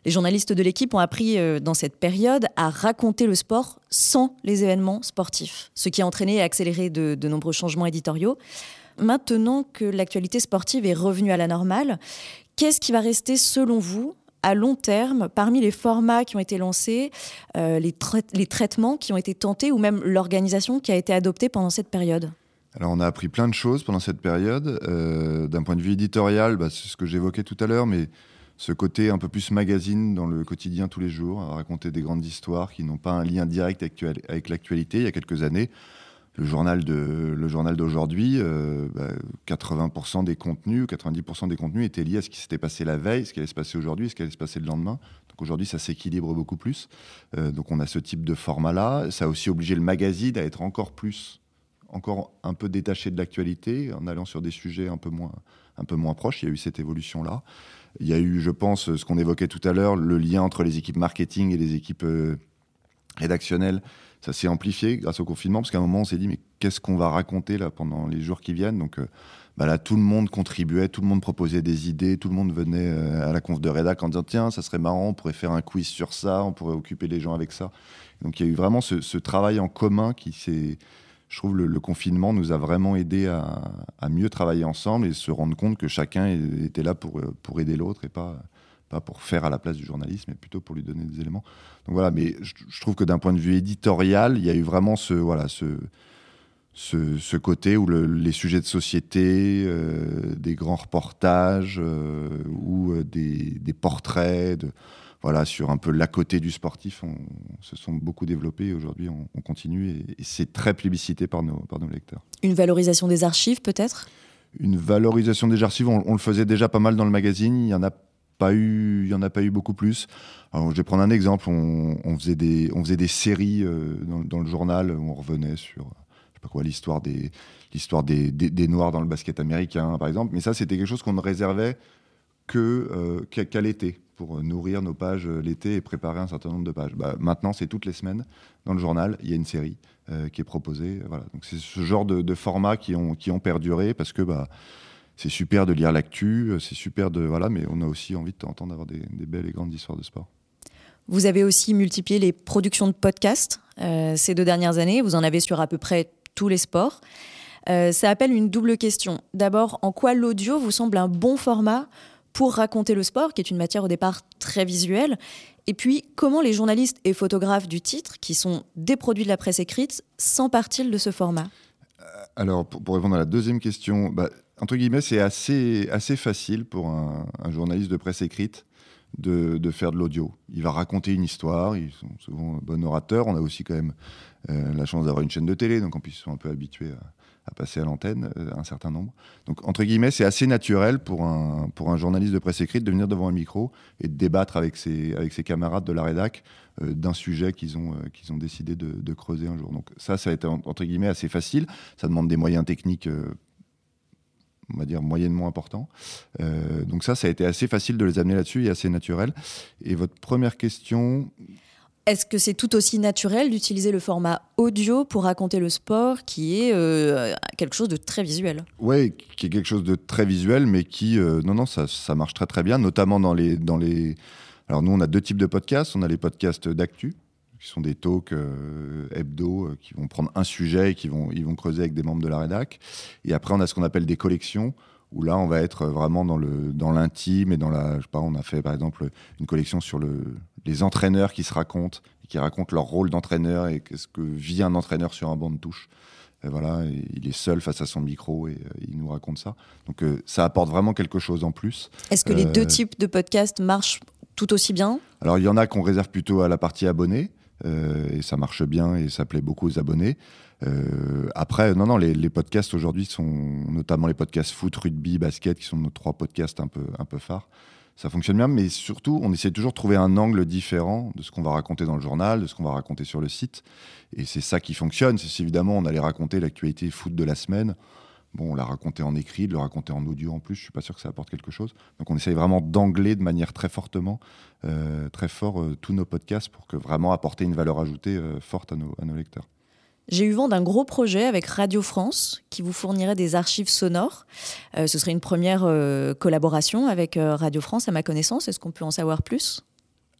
Les journalistes de l'équipe ont appris euh, dans cette période à raconter le sport sans les événements sportifs, ce qui a entraîné et accéléré de, de nombreux changements éditoriaux. Maintenant que l'actualité sportive est revenue à la normale, qu'est-ce qui va rester selon vous à long terme, parmi les formats qui ont été lancés, euh, les, trai- les traitements qui ont été tentés ou même l'organisation qui a été adoptée pendant cette période? Alors, on a appris plein de choses pendant cette période. Euh, D'un point de vue éditorial, bah, c'est ce que j'évoquais tout à l'heure, mais ce côté un peu plus magazine dans le quotidien tous les jours, à raconter des grandes histoires qui n'ont pas un lien direct avec l'actualité. Il y a quelques années, le journal de le journal d'aujourd'hui, euh, bah, 80% des contenus, 90% des contenus étaient liés à ce qui s'était passé la veille, ce qui allait se passer aujourd'hui, ce qui allait se passer le lendemain. Donc aujourd'hui, ça s'équilibre beaucoup plus. Euh, donc on a ce type de format-là. Ça a aussi obligé le magazine à être encore plus, encore un peu détaché de l'actualité, en allant sur des sujets un peu moins, un peu moins proches. Il y a eu cette évolution-là. Il y a eu, je pense, ce qu'on évoquait tout à l'heure, le lien entre les équipes marketing et les équipes euh, rédactionnelles. Ça s'est amplifié grâce au confinement, parce qu'à un moment, on s'est dit, mais qu'est-ce qu'on va raconter là pendant les jours qui viennent? Donc euh, bah là, tout le monde contribuait, tout le monde proposait des idées, tout le monde venait euh, à la conf de rédac en disant, tiens, ça serait marrant, on pourrait faire un quiz sur ça, on pourrait occuper les gens avec ça. Donc il y a eu vraiment ce, travail en commun qui s'est... Je trouve le, le confinement nous a vraiment aidé à, à mieux travailler ensemble et se rendre compte que chacun était là pour, euh, pour aider l'autre et pas, pas pour faire à la place du journaliste, mais plutôt pour lui donner des éléments. Donc voilà, mais je, je trouve que d'un point de vue éditorial, il y a eu vraiment ce, voilà, ce, ce, ce côté où le- les sujets de société, euh, des grands reportages euh, ou euh, des, des portraits de, voilà, sur un peu l'à côté du sportif, on, se sont beaucoup développés et aujourd'hui on, on continue et, et c'est très plébiscité par nos, par nos lecteurs. Une valorisation des archives peut-être? Une valorisation des archives, on, on le faisait déjà pas mal dans le magazine, il y en a pas eu, il y en a pas eu beaucoup plus. Je vais prendre un exemple, on, faisait, des, on faisait des séries euh, dans, le journal, où on revenait sur je sais pas quoi, l'histoire des, l'histoire des, des, Noirs dans le basket américain, par exemple. Mais ça, c'était quelque chose qu'on ne réservait que, euh, qu'à, l'été, pour nourrir nos pages euh, l'été et préparer un certain nombre de pages. Bah, maintenant, c'est toutes les semaines, dans le journal, il y a une série qui est proposée. Voilà. Donc, c'est ce genre de, de formats qui ont, qui ont perduré parce que bah, c'est super de lire l'actu, euh, c'est super de. Voilà, mais on a aussi envie de temps en temps d'avoir des, des belles et grandes histoires de sport. Vous avez aussi multiplié les productions de podcasts euh, ces deux dernières années. Vous en avez sur à peu près tous les sports. Euh, ça appelle une double question. D'abord, en quoi l'audio vous semble un bon format pour raconter le sport, qui est une matière au départ très visuelle? Et puis, comment les journalistes et photographes du titre, qui sont des produits de la presse écrite, s'emparent-ils de ce format? Alors, pour, pour répondre à la deuxième question, bah, entre guillemets, c'est assez, facile pour un, journaliste de presse écrite de, faire de l'audio. Il va raconter une histoire, ils sont souvent bons orateurs. On a aussi quand même euh, la chance d'avoir une chaîne de télé, donc en plus ils sont un peu habitués à, passer à l'antenne, euh, un certain nombre. Donc entre guillemets, c'est assez naturel pour un, journaliste de presse écrite de venir devant un micro et de débattre avec ses, camarades de la rédac euh, d'un sujet qu'ils ont, décidé de, de creuser un jour. Donc ça, ça a été entre guillemets assez facile. Ça demande des moyens techniques on va dire moyennement important. Euh, donc ça, ça a été assez facile de les amener là-dessus et assez naturel. Et votre première question, Est-ce que c'est tout aussi naturel d'utiliser le format audio pour raconter le sport, qui est euh, quelque chose de très visuel? Ouais, qui est quelque chose de très visuel, mais qui, euh, non, non, ça, ça marche très très bien, notamment dans les, dans les. Alors nous, on a deux types de podcasts. On a les podcasts d'actu, qui sont des talks euh, hebdo, euh, qui vont prendre un sujet et qui vont, ils vont creuser avec des membres de la rédac. Et après, on a ce qu'on appelle des collections, où là, on va être vraiment dans le dans l'intime et dans la. Je sais pas, on a fait par exemple une collection sur le, les entraîneurs qui se racontent, qui racontent leur rôle d'entraîneur et qu'est-ce que vit un entraîneur sur un banc de touche. Et voilà, et il est seul face à son micro et euh, il nous raconte ça. Donc euh, ça apporte vraiment quelque chose en plus. Est-ce que les deux types de podcasts marchent tout aussi bien? Alors il y en a qu'on réserve plutôt à la partie abonnés. Euh, et ça marche bien et ça plaît beaucoup aux abonnés. Euh, après, non, non, les, podcasts aujourd'hui sont notamment les podcasts foot, rugby, basket, qui sont nos trois podcasts un peu, un peu phares. ça fonctionne bien, mais surtout, on essaie toujours de trouver un angle différent de ce qu'on va raconter dans le journal, de ce qu'on va raconter sur le site. Et c'est ça qui fonctionne. C'est évidemment, on allait raconter l'actualité foot de la semaine. Bon, on l'a raconté en écrit, de le raconter en audio en plus, je suis pas sûr que ça apporte quelque chose. Donc on essaye vraiment d'angler de manière très fortement, euh, très fort, euh, tous nos podcasts pour que vraiment apporter une valeur ajoutée euh, forte à nos, à nos lecteurs. J'ai eu vent d'un gros projet avec Radio France qui vous fournirait des archives sonores. Ce serait une première collaboration avec Radio France à ma connaissance. Est-ce qu'on peut en savoir plus?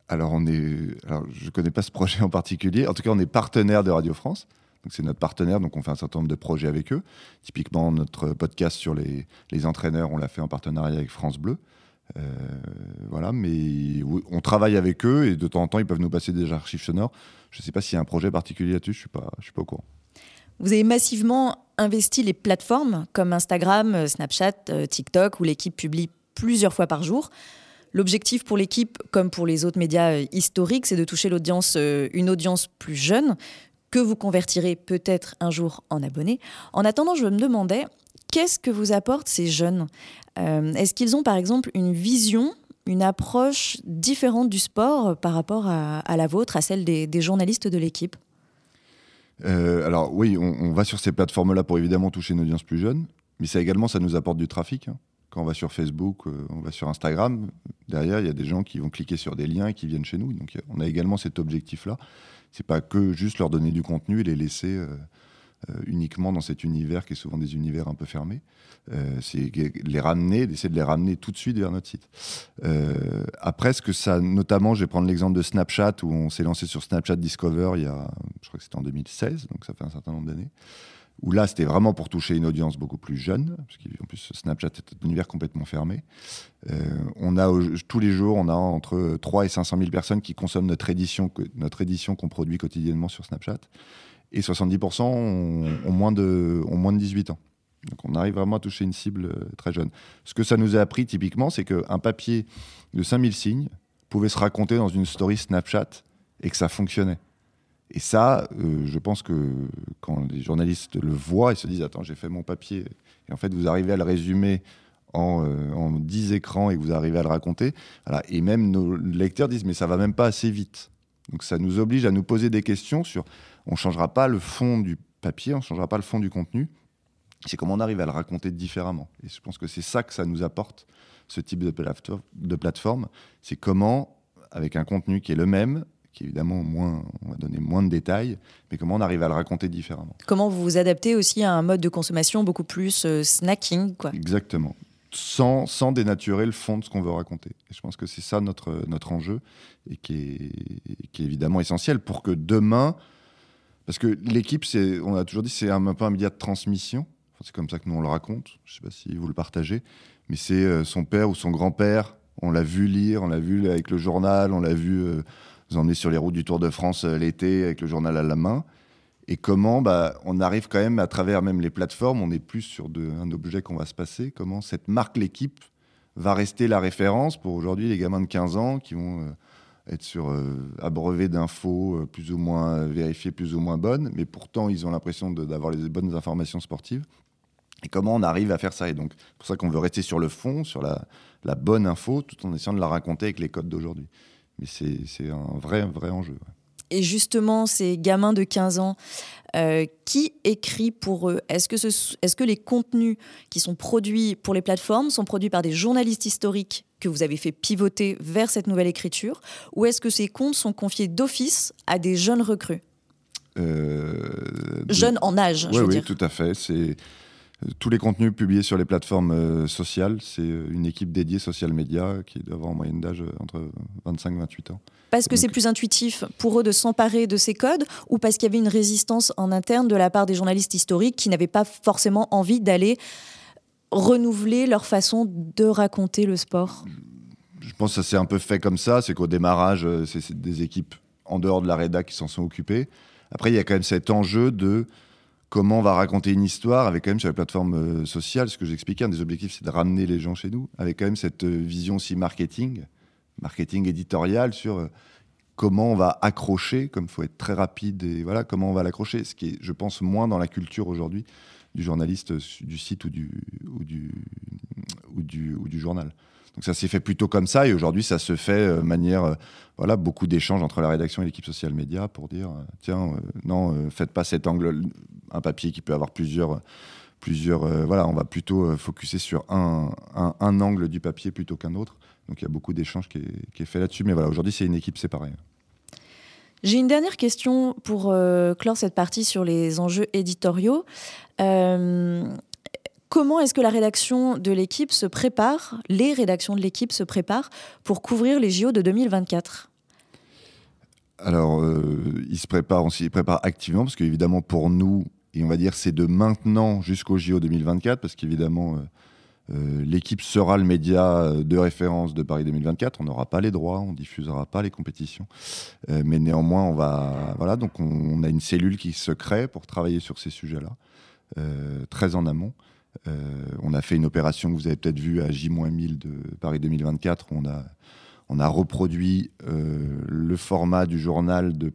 Alors, on est, alors, je ne connais pas ce projet en particulier. En tout cas, on est partenaire de Radio France. C'est notre partenaire, donc on fait un certain nombre de projets avec eux. Typiquement, notre podcast sur les, les entraîneurs, on l'a fait en partenariat avec France Bleu. Euh, voilà, mais on travaille avec eux et de temps en temps, ils peuvent nous passer des archives sonores. Je ne sais pas s'il y a un projet particulier là-dessus, je ne suis, pas, suis pas au courant. Vous avez massivement investi les plateformes comme Instagram, Snapchat, euh, TikTok, où l'équipe publie plusieurs fois par jour. L'objectif pour l'équipe, comme pour les autres médias euh, historiques, c'est de toucher l'audience, une audience plus jeune, que vous convertirez peut-être un jour en abonnés. En attendant, je me demandais, qu'est-ce que vous apportent ces jeunes? Euh, Est-ce qu'ils ont par exemple une vision une approche différente du sport par rapport à, la vôtre, à celle des, des journalistes de l'équipe? Euh, Alors oui, on, on, va sur ces plateformes-là pour évidemment toucher une audience plus jeune, mais ça également, ça nous apporte du trafic. Hein. Quand on va sur Facebook, euh, on va sur Instagram, derrière, il y a des gens qui vont cliquer sur des liens et qui viennent chez nous. Donc on a également cet objectif-là. C'est pas que juste leur donner du contenu et les laisser euh, euh, uniquement dans cet univers qui est souvent des univers un peu fermés. Euh, c'est les ramener, d'essayer de les ramener tout de suite vers notre site. Après, ce que ça, notamment, je vais prendre l'exemple de Snapchat où on s'est lancé sur Snapchat Discover il y a, je crois que c'était en 2016, donc ça fait un certain nombre d'années où là, c'était vraiment pour toucher une audience beaucoup plus jeune, parce qu'en plus, Snapchat est un univers complètement fermé. Euh, on a, tous les jours, on a entre 3 et 500 000 personnes qui consomment notre édition, notre édition qu'on produit quotidiennement sur Snapchat, et 70% ont, ont, moins de, ont moins de 18 ans. Donc on arrive vraiment à toucher une cible euh, très jeune. Ce que ça nous a appris typiquement, c'est qu'un papier de 5000 signes pouvait se raconter dans une story Snapchat et que ça fonctionnait. Et ça, euh, je pense que quand les journalistes le voient, ils se disent Attends, j'ai fait mon papier. Et en fait, vous arrivez à le résumer en, euh, en 10 écrans et vous arrivez à le raconter. Et même nos lecteurs disent Mais ça va même pas assez vite. Donc ça nous oblige à nous poser des questions sur on ne changera pas le fond du papier, on ne changera pas le fond du contenu. C'est comment on arrive à le raconter différemment. Et je pense que c'est ça que ça nous apporte, ce type. De plateforme. C'est comment, avec un contenu qui est le même, qui évidemment moins, on va donner moins de détails, mais comment on arrive à le raconter différemment. Comment vous vous adaptez aussi à un mode de consommation beaucoup plus euh, snacking, quoi. Exactement. Sans, sans dénaturer le fond de ce qu'on veut raconter. Et je pense que c'est ça notre, notre enjeu, et qui est, qui est évidemment essentiel pour que demain, parce que l'équipe, on a toujours dit, c'est un, un, peu un média de transmission. Enfin, c'est comme ça que nous on le raconte. Je ne sais pas si vous le partagez, mais c'est euh, son père ou son grand-père. On l'a vu lire, on l'a vu avec le journal, on l'a vu euh, nous emmener sur les routes du Tour de France euh, l'été avec le journal à la main. Et comment bah, on arrive quand même à travers même les plateformes, on est plus sur un objet qu'on va se passer. Comment cette marque l'équipe va rester la référence pour aujourd'hui les gamins de 15 ans qui vont euh, être sur euh, abreuvé d'infos plus ou moins vérifiées, plus ou moins bonnes, mais pourtant ils ont l'impression d'avoir les bonnes informations sportives. Et comment on arrive à faire ça? Et donc, c'est pour ça qu'on veut rester sur le fond, sur la, bonne info, tout en essayant de la raconter avec les codes d'aujourd'hui. Mais c'est un vrai, vrai enjeu. Ouais. Et justement, ces gamins de 15 ans, euh, qui écrit pour eux? Est-ce que, ce, est que les contenus qui sont produits pour les plateformes sont produits par des journalistes historiques que vous avez fait pivoter vers cette nouvelle écriture? Ou est-ce que ces comptes sont confiés d'office à des jeunes recrues? Euh, Jeunes en âge, oui, je veux oui, dire. tout à fait. C'est tous les contenus publiés sur les plateformes euh, sociales, c'est une équipe dédiée social media qui doit avoir en moyenne d'âge entre 25 et 28 ans. Parce que c'est plus intuitif pour eux de s'emparer de ces codes ou parce qu'il y avait une résistance en interne de la part des journalistes historiques qui n'avaient pas forcément envie d'aller renouveler leur façon de raconter le sport? Je pense que ça s'est un peu fait comme ça, c'est qu'au démarrage, c'est des équipes en dehors de la rédac qui s'en sont occupées. Après, il y a quand même cet enjeu de comment on va raconter une histoire avec quand même sur les plateformes euh, sociales. Ce que j'expliquais, un des objectifs, c'est de ramener les gens chez nous, avec quand même cette euh, vision aussi marketing, marketing éditorial sur euh, comment on va accrocher, comme il faut être très rapide, et voilà, comment on va l'accrocher, ce qui est, je pense, moins dans la culture aujourd'hui du journaliste du site ou du, ou du, ou du, ou du journal. Donc ça s'est fait plutôt comme ça et aujourd'hui ça se fait de manière voilà beaucoup d'échanges entre la rédaction et l'équipe social média pour dire tiens non faites pas cet angle un papier qui peut avoir plusieurs plusieurs voilà on va plutôt focuser sur un, un, angle du papier plutôt qu'un autre. Donc il y a beaucoup d'échanges qui est, qui est fait là-dessus mais voilà aujourd'hui c'est une équipe séparée. J'ai une dernière question pour euh, clore cette partie sur les enjeux éditoriaux. Euh, comment est-ce que la rédaction de l'équipe se prépare, les rédactions de l'équipe se préparent pour couvrir les JO de 2024 alors, euh, ils se préparent, on s'y prépare activement parce qu'évidemment pour nous, et on va dire c'est de maintenant jusqu'au JO 2024 parce qu'évidemment euh, l'équipe sera le média de référence de Paris 2024. On n'aura pas les droits, on diffusera pas les compétitions, euh, mais néanmoins, on va voilà. Donc, on, a une cellule qui se crée pour travailler sur ces sujets-là, euh, très en amont. on a fait une opération que vous avez peut-être vue à J-1000 de Paris 2024. on a on a reproduit le format du journal de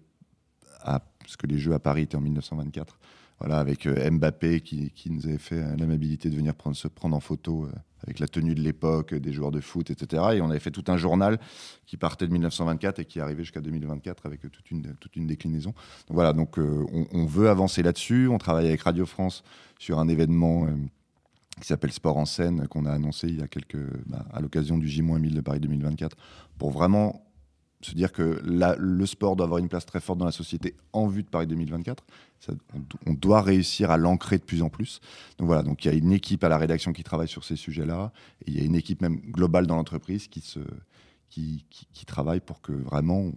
parce que les Jeux à Paris étaient en 1924 voilà, avec euh, Mbappé qui, nous avait fait euh, l'amabilité de venir prendre, se prendre en photo euh, avec la tenue de l'époque, des joueurs de foot, etc. Et on avait fait tout un journal qui partait de 1924 et qui arrivait jusqu'à 2024 avec toute une, toute une déclinaison. Donc voilà, donc on, veut avancer là-dessus. On travaille avec Radio France sur un événement qui s'appelle Sport en scène qu'on a annoncé il y a quelques, bah, à l'occasion du J-1000 de Paris 2024 pour vraiment se dire que le sport doit avoir une place très forte dans la société en vue de Paris 2024. on, doit réussir à l'ancrer de plus en plus. Donc voilà, donc il y a une équipe à la rédaction qui travaille sur ces sujets-là, et il y a une équipe même globale dans l'entreprise qui, travaille pour que vraiment,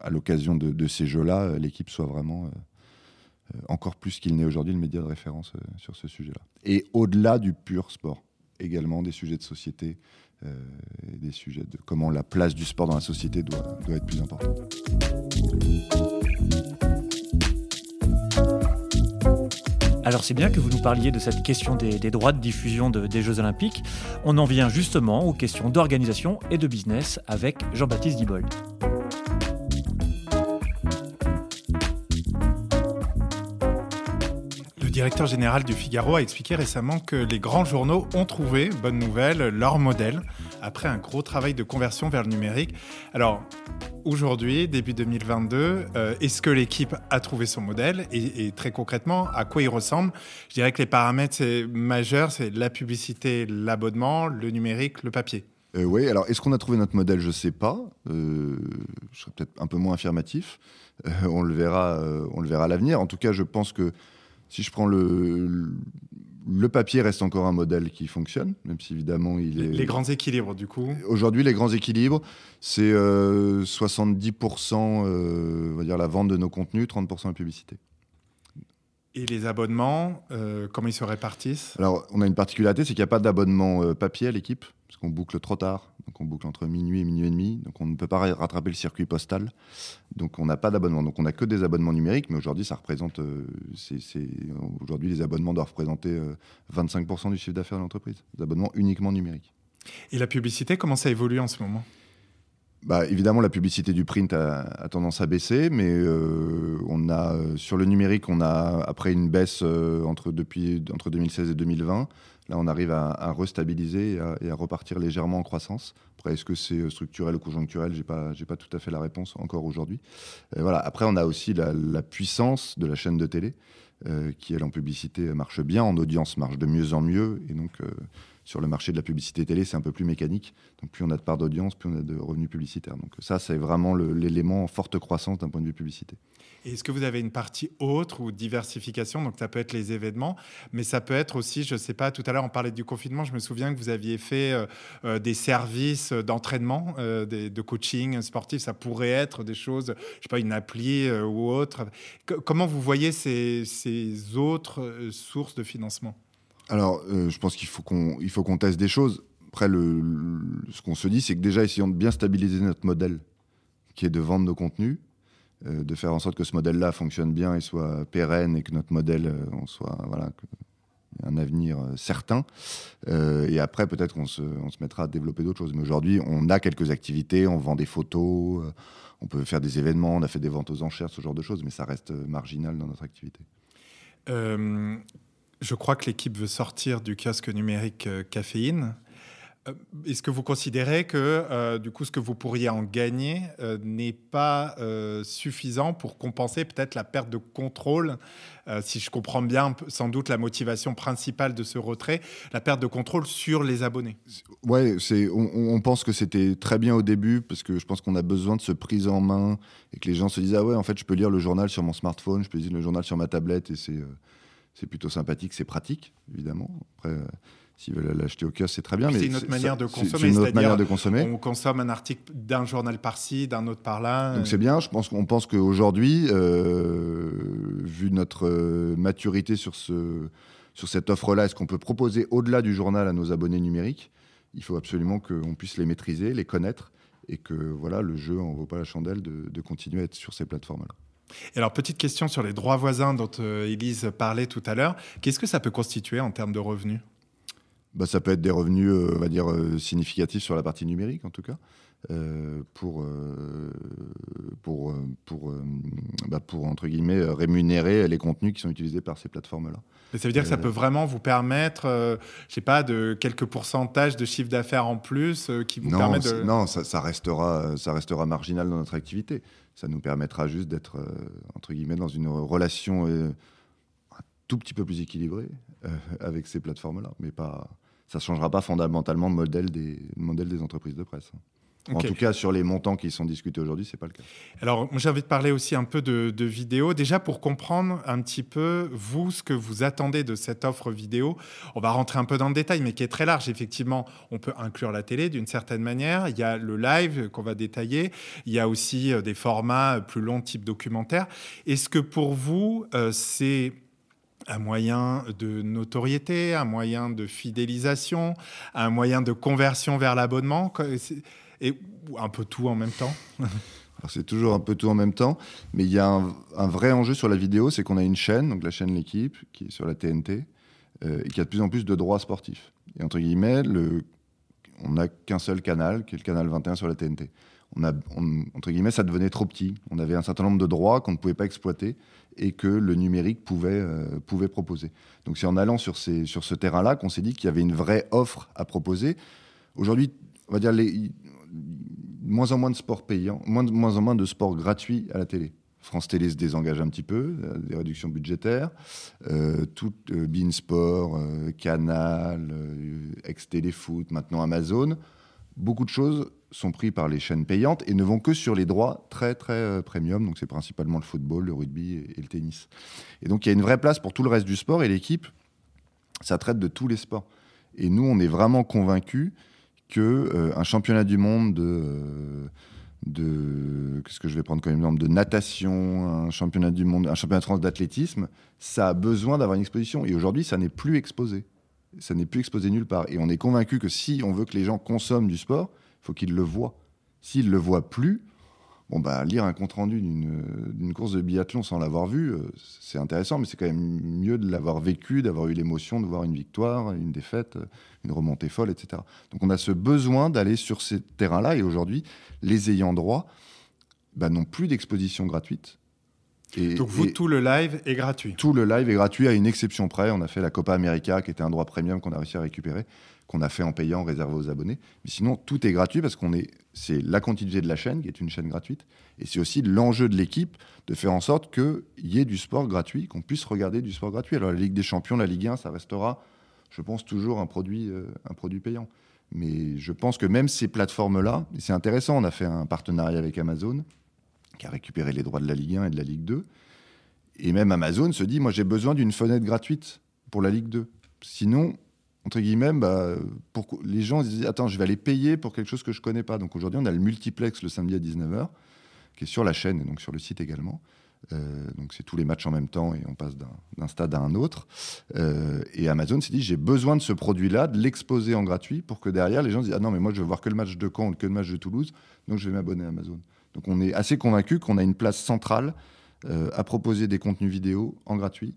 à l'occasion de, ces jeux-là, l'équipe soit vraiment euh, encore plus qu'il n'est aujourd'hui le média de référence euh, sur ce sujet-là. Et au-delà du pur sport, également des sujets de société, euh, des sujets de comment la place du sport dans la société doit, doit être plus importante. Alors c'est bien que vous nous parliez de cette question des, droits de diffusion des Jeux Olympiques. On en vient justement aux questions d'organisation et de business avec Jean-Baptiste Dibold. Directeur général du Figaro a expliqué récemment que les grands journaux ont trouvé, bonne nouvelle, leur modèle après un gros travail de conversion vers le numérique. Alors, aujourd'hui, début 2022, euh, est-ce que l'équipe a trouvé son modèle et, très concrètement, à quoi il ressemble? Je dirais que les paramètres majeurs, c'est la publicité, l'abonnement, le numérique, le papier. Euh, oui, alors est-ce qu'on a trouvé notre modèle? Je ne sais pas. Euh, je serais peut-être un peu moins affirmatif. on le verra, on le verra à l'avenir. En tout cas, je pense que si je prends le, le papier reste encore un modèle qui fonctionne, même si évidemment il est... Les grands équilibres, du coup Aujourd'hui, les grands équilibres, c'est 70% euh, euh, on va dire la vente de nos contenus, 30% la publicité. Et les abonnements, euh, comment ils se répartissent? Alors, on a une particularité, c'est qu'il n'y a pas d'abonnement papier à l'équipe, parce qu'on boucle trop tard. Donc on boucle entre minuit et minuit et demi. Donc on ne peut pas rattraper le circuit postal. Donc on n'a pas d'abonnement. Donc on n'a que des abonnements numériques. Mais aujourd'hui, ça représente. Euh, aujourd'hui, les abonnements doivent représenter 25% euh, du chiffre d'affaires de l'entreprise. Des abonnements uniquement numériques. Et la publicité, comment ça évolue en ce moment? Bah, évidemment, la publicité du print a, tendance à baisser, mais euh, on a sur le numérique, on a après une baisse entre depuis entre 2016 et 2020. Là, on arrive à, restabiliser et à, repartir légèrement en croissance. Après, est-ce que c'est euh, structurel ou conjoncturel J'ai pas, pas tout à fait la réponse encore aujourd'hui. Euh, voilà. Après, on a aussi la, puissance de la chaîne de télé, euh, qui elle en publicité marche bien, en audience marche de mieux en mieux, et donc sur le marché de la publicité télé, c'est un peu plus mécanique. Donc plus on a de part d'audience, plus on a de revenus publicitaires. Donc ça, c'est vraiment l'élément en forte croissance d'un point de vue publicité. Est-ce que vous avez une partie autre ou diversification? Donc ça peut être les événements, mais ça peut être aussi, je ne sais pas, tout à l'heure on parlait du confinement, je me souviens que vous aviez fait euh, euh, des services d'entraînement, euh, de coaching sportif, ça pourrait être des choses, je ne sais pas, une appli ou autre. comment vous voyez ces autres sources de financement? Alors, je pense qu'il faut qu'on faut qu'on teste des choses. Après, le, ce qu'on se dit, c'est que déjà, essayons de bien stabiliser notre modèle, qui est de vendre nos contenus. Euh, de faire en sorte que ce modèle-là fonctionne bien et soit pérenne et que notre modèle euh, on soit voilà un avenir euh, certain. et après, peut-être qu'on se, on se, mettra à développer d'autres choses. Mais aujourd'hui, on a quelques activités, on vend des photos, on peut faire des événements, on a fait des ventes aux enchères, ce genre de choses, mais ça reste marginal dans notre activité. Je crois que l'équipe veut sortir du kiosque numérique caféine. Euh, est-ce que vous considérez que euh, du coup ce que vous pourriez en gagner euh, n'est pas suffisant pour compenser peut-être la perte de contrôle Si je comprends bien, sans doute la motivation principale de ce retrait, la perte de contrôle sur les abonnés? Ouais, c'est. On, on, pense que c'était très bien au début parce que je pense qu'on a besoin de se prise en main et que les gens se disent ah ouais en fait je peux lire le journal sur mon smartphone, je peux lire le journal sur ma tablette et c'est c'est plutôt sympathique, c'est pratique évidemment. Après S'ils veulent l'acheter au kiosque, c'est très bien. C'est une autre manière de consommer. une autre manière de consommer. On consomme un article d'un journal par-ci, d'un autre par-là. Donc c'est bien. Je pense qu'on pense qu'aujourd'hui, euh, vu notre euh, maturité sur, ce, sur cette offre-là, est-ce qu'on peut proposer au-delà du journal à nos abonnés numériques? Il faut absolument qu'on puisse les maîtriser, les connaître, et que voilà, le jeu en vaut pas la chandelle de, de continuer à être sur ces plateformes-là. Alors, petite question sur les droits voisins dont euh, Elise parlait tout à l'heure. Qu'est-ce que ça peut constituer en termes de revenus? Bah, ça peut être des revenus, euh, on va dire, euh, significatifs sur la partie numérique, en tout cas, euh, pour, pour, pour, bah, pour, entre guillemets, rémunérer les contenus qui sont utilisés par ces plateformes-là. Mais ça veut dire que ça peut vraiment vous permettre, je sais pas, de quelques pourcentages de chiffre d'affaires en plus qui vous non, de... Non, ça, ça, restera, ça restera marginal dans notre activité. Ça nous permettra juste d'être, entre guillemets, dans une relation un tout petit peu plus équilibrée avec ces plateformes-là, mais pas ça ne changera pas fondamentalement le modèle des, modèle des entreprises de presse. En tout cas, sur les montants qui sont discutés aujourd'hui, ce n'est pas le cas. Alors, j'ai envie de parler aussi un peu de, de, vidéo. Déjà, pour comprendre un petit peu, vous, ce que vous attendez de cette offre vidéo, on va rentrer un peu dans le détail, mais qui est très large. Effectivement, on peut inclure la télé d'une certaine manière. Il y a le live qu'on va détailler. Il y a aussi euh, des formats plus longs, type documentaire. Est-ce que pour vous, euh, c'est un moyen de notoriété, un moyen de fidélisation, un moyen de conversion vers l'abonnement, et un peu tout en même temps? C'est toujours un peu tout en même temps, mais il y a un, vrai enjeu sur la vidéo, c'est qu'on a une chaîne, donc la chaîne L'équipe, qui est sur la TNT, euh, et qui a de plus en plus de droits sportifs. Et entre guillemets, le, on n'a qu'un seul canal, qui est le canal 21 sur la TNT. Entre guillemets, ça devenait trop petit. On avait un certain nombre de droits qu'on ne pouvait pas exploiter et que le numérique pouvait, euh, proposer. Donc c'est en allant sur, sur ce terrain-là qu'on s'est dit qu'il y avait une vraie offre à proposer. Aujourd'hui, on va dire les, moins en moins de sports payants, moins, en moins de sports gratuits à la télé. France Télé se désengage un petit peu, euh, des réductions budgétaires. Euh, tout euh, Beansport, Canal, ex-Téléfoot, maintenant Amazon. Beaucoup de choses sont pris par les chaînes payantes et ne vont que sur les droits très très euh, premium. Donc c'est principalement le football, le rugby et, le tennis. Et donc il y a une vraie place pour tout le reste du sport et l'équipe, ça traite de tous les sports. Et nous, on est vraiment convaincus que euh, un championnat du monde de euh, de qu'est-ce que je vais prendre de natation, un championnat du monde, un championnat d'athlétisme, ça a besoin d'avoir une exposition. Et aujourd'hui, ça n'est plus exposé. Ça n'est plus exposé nulle part. Et on est convaincu que si on veut que les gens consomment du sport, il faut qu'il le voit. S'il ne le voit plus, bon bah, lire un compte-rendu d'une course de biathlon sans l'avoir vu, euh, c'est intéressant, mais c'est quand même mieux de l'avoir vécu, d'avoir eu l'émotion de voir une victoire, une défaite, une remontée folle, etc. Donc on a ce besoin d'aller sur ces terrains-là, et aujourd'hui, les ayants droit bah, n'ont plus d'exposition gratuite. Et, Donc vous, tout le live est gratuit Tout le live est gratuit, à une exception près. On a fait la Copa América, qui était un droit premium qu'on a réussi à récupérer qu'on a fait en payant, réservé aux abonnés. Mais sinon, tout est gratuit parce qu'on est, c'est la continuité de la chaîne qui est une chaîne gratuite, et c'est aussi l'enjeu de l'équipe de faire en sorte qu'il y ait du sport gratuit, qu'on puisse regarder du sport gratuit. Alors la Ligue des Champions, la Ligue 1, ça restera, je pense, toujours un produit, euh, un produit payant. Mais je pense que même ces plateformes-là, c'est intéressant, on a fait un partenariat avec Amazon, qui a récupéré les droits de la Ligue 1 et de la Ligue 2. Et même Amazon se dit, moi j'ai besoin d'une fenêtre gratuite pour la Ligue 2. Sinon, entre guillemets, bah, les gens disent Attends, je vais aller payer pour quelque chose que je connais pas. Donc aujourd'hui, on a le multiplex le samedi à 19h, qui est sur la chaîne et donc sur le site également. Euh, donc c'est tous les matchs en même temps et on passe d'un stade à un autre. Euh, et Amazon s'est dit j'ai besoin de ce produit-là, de l'exposer en gratuit pour que derrière les gens disent ah non mais moi je veux voir que le match de Caen ou que le match de Toulouse, donc je vais m'abonner à Amazon. Donc on est assez convaincu qu'on a une place centrale euh, à proposer des contenus vidéo en gratuit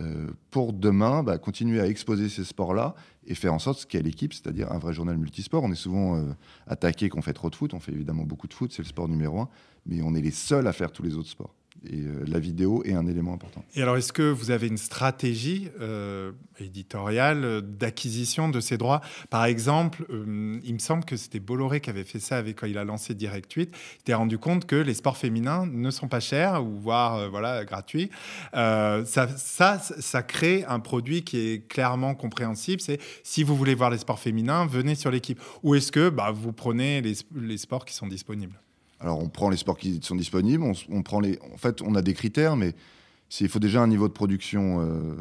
euh, pour demain bah, continuer à exposer ces sports-là et faire en sorte qu'il y ait l'équipe, c'est-à-dire un vrai journal multisport. On est souvent euh, attaqué qu'on fait trop de foot, on fait évidemment beaucoup de foot, c'est le sport numéro un, mais on est les seuls à faire tous les autres sports. Et euh, la vidéo est un élément important. Et alors, est-ce que vous avez une stratégie euh, éditoriale euh, d'acquisition de ces droits? Par exemple, il me semble que c'était Bolloré qui avait fait ça avec, quand il a lancé Direct 8. Il s'était rendu compte que les sports féminins ne sont pas chers ou voire voilà, gratuits. ça, ça, crée un produit qui est clairement compréhensible. C'est si vous voulez voir les sports féminins, venez sur l'équipe. Ou est-ce que bah, vous prenez les sports qui sont disponibles? Alors, on prend les sports qui sont disponibles. On, prend les... En fait, on a des critères, mais il faut déjà un niveau de production euh,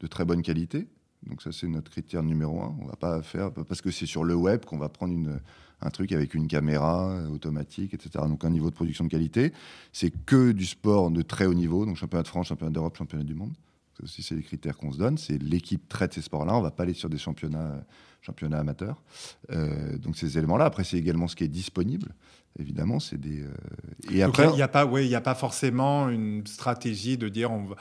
de très bonne qualité. Donc, ça, c'est notre critère numéro un. On va pas faire, parce que c'est sur le web qu'on va prendre une, un truc avec une caméra euh, automatique, etc. Donc, un niveau de production de qualité. C'est que du sport de très haut niveau, donc championnat de France, championnat d'Europe, championnat du monde. Ça aussi, c'est les critères qu'on se donne. C'est l'équipe traite ces sports-là. On va pas aller sur des championnats, championnats amateurs. Euh, donc, ces éléments-là. Après, c'est également ce qui est disponible évidemment, c'est des. Euh, et après, il n'y a pas, ouais, il a pas forcément une stratégie de dire on va,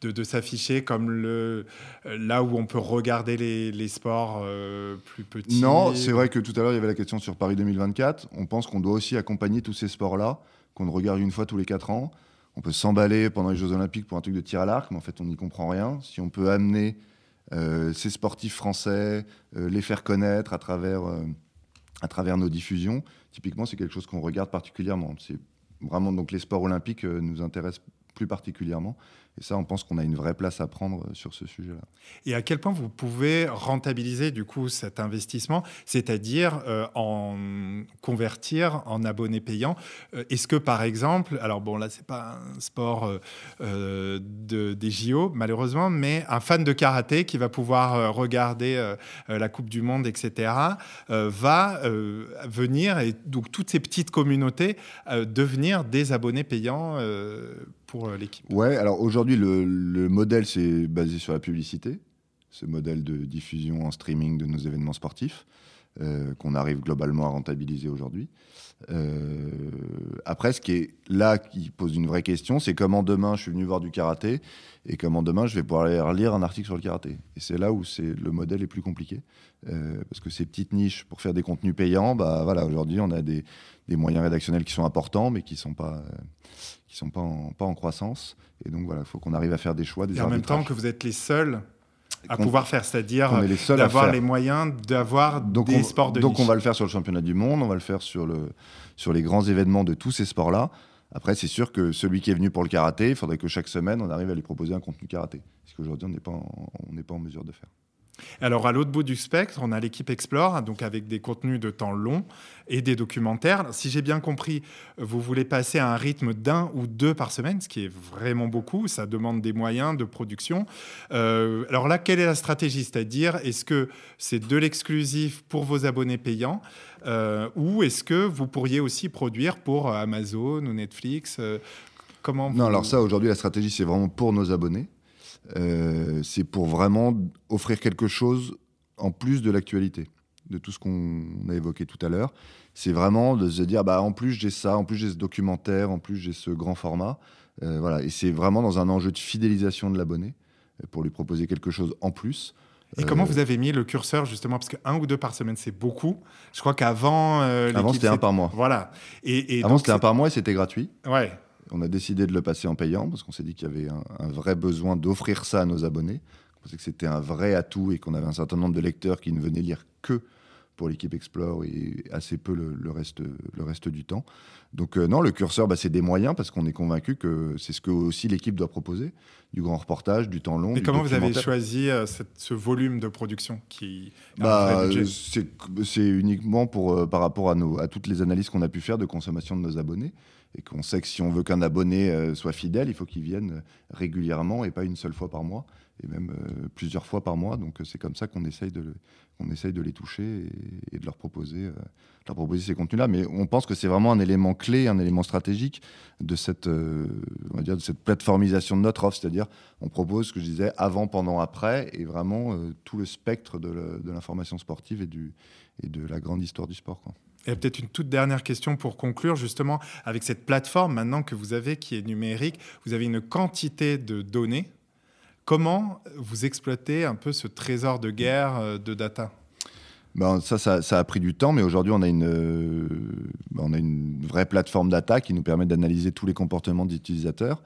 de, de s'afficher comme le là où on peut regarder les, les sports euh, plus petits. Non, c'est vrai que tout à l'heure il y avait la question sur Paris 2024. On pense qu'on doit aussi accompagner tous ces sports-là qu'on regarde une fois tous les quatre ans. On peut s'emballer pendant les Jeux Olympiques pour un truc de tir à l'arc, mais en fait on n'y comprend rien. Si on peut amener euh, ces sportifs français, les faire connaître à travers à travers nos diffusions, typiquement, c'est quelque chose qu'on regarde particulièrement. Donc les sports olympiques euh, nous intéressent plus particulièrement. Et ça, on pense qu'on a une vraie place à prendre euh, sur ce sujet-là. Et à quel point vous pouvez rentabiliser du coup cet investissement, c'est-à-dire euh, en convertir en abonnés payants? Euh, Est-ce que par exemple, alors bon là c'est pas un sport de, des JO malheureusement, mais un fan de karaté qui va pouvoir regarder la Coupe du Monde, etc., va venir et donc toutes ces petites communautés devenir des abonnés payants pour l'équipe Ouais, alors aujourd'hui le, modèle, c'est basé sur la publicité, ce modèle de diffusion en streaming de nos événements sportifs, euh, qu'on arrive globalement à rentabiliser aujourd'hui. Euh, après, ce qui est là qui pose une vraie question, c'est comment demain je suis venu voir du karaté et comment demain je vais pouvoir lire un article sur le karaté. Et c'est là où c'est le modèle est plus compliqué, euh, parce que ces petites niches pour faire des contenus payants, bah voilà, aujourd'hui on a des, des, moyens rédactionnels qui sont importants, mais qui sont pas qui sont pas en, pas en croissance. Et donc voilà, il faut qu'on arrive à faire des choix. Des et en même temps que vous êtes les seuls à pouvoir faire, c'est-à-dire d'avoir les moyens d'avoir des sports de Donc on va le faire sur le championnat du monde, on va le faire sur, le, sur les grands événements de tous ces sports-là. Après, c'est sûr que celui qui est venu pour le karaté, il faudrait que chaque semaine, on arrive à lui proposer un contenu karaté. Ce qu'aujourd'hui, on n'est pas, on n'est pas en mesure de faire. Alors à l'autre bout du spectre, on a l'équipe Explore, donc avec des contenus de temps long et des documentaires. Si j'ai bien compris, vous voulez passer à un rythme d'un ou deux par semaine, ce qui est vraiment beaucoup. Ça demande des moyens de production. Euh, alors là, quelle est la stratégie? C'est-à-dire, est-ce que c'est de l'exclusif pour vos abonnés payants euh, ou est-ce que vous pourriez aussi produire pour Amazon ou Netflix euh, Comment Non, alors ça, aujourd'hui, la stratégie, c'est vraiment pour nos abonnés. Euh, c'est pour vraiment offrir quelque chose en plus de l'actualité, de tout ce qu'on a évoqué tout à l'heure. C'est vraiment de se dire, bah, en plus j'ai ça, en plus j'ai ce documentaire, en plus j'ai ce grand format. Euh, voilà. Et c'est vraiment dans un enjeu de fidélisation de l'abonné, euh, pour lui proposer quelque chose en plus. Et comment vous avez mis le curseur justement? Parce qu'un ou deux par semaine, c'est beaucoup. Je crois qu'avant. Avant, c'était un par mois. Voilà. Et, Avant, c'était un par mois et c'était gratuit. Ouais. On a décidé de le passer en payant parce qu'on s'est dit qu'il y avait un, vrai besoin d'offrir ça à nos abonnés. On pensait que c'était un vrai atout et qu'on avait un certain nombre de lecteurs qui ne venaient lire que pour l'équipe Explore et assez peu le, reste, le reste du temps. Donc euh, non, le curseur, bah, c'est des moyens parce qu'on est convaincu que c'est ce que aussi l'équipe doit proposer, du grand reportage, du temps long. Et comment vous avez choisi euh, ce volume de production qui bah, C'est uniquement pour, euh, par rapport à, nos, à toutes les analyses qu'on a pu faire de consommation de nos abonnés et qu'on sait que si on veut qu'un abonné euh, soit fidèle, il faut qu'il vienne régulièrement et pas une seule fois par mois, et même euh, plusieurs fois par mois. Donc euh, c'est comme ça qu'on essaye de, essaye de les toucher et, de leur proposer, leur proposer ces contenus-là. Mais on pense que c'est vraiment un élément clé, un élément stratégique de cette, on va dire, de cette plateformisation de notre offre, c'est-à-dire on propose ce que je disais avant, pendant, après, et vraiment tout le spectre de l'information sportive et, du, et de la grande histoire du sport. Et peut-être une toute dernière question pour conclure, justement, avec cette plateforme maintenant que vous avez qui est numérique, vous avez une quantité de données. Comment vous exploitez un peu ce trésor de guerre euh, de data? Ben, ça, ça, a pris du temps, mais aujourd'hui, on, a une, euh, on a une vraie plateforme data qui nous permet d'analyser tous les comportements des utilisateurs.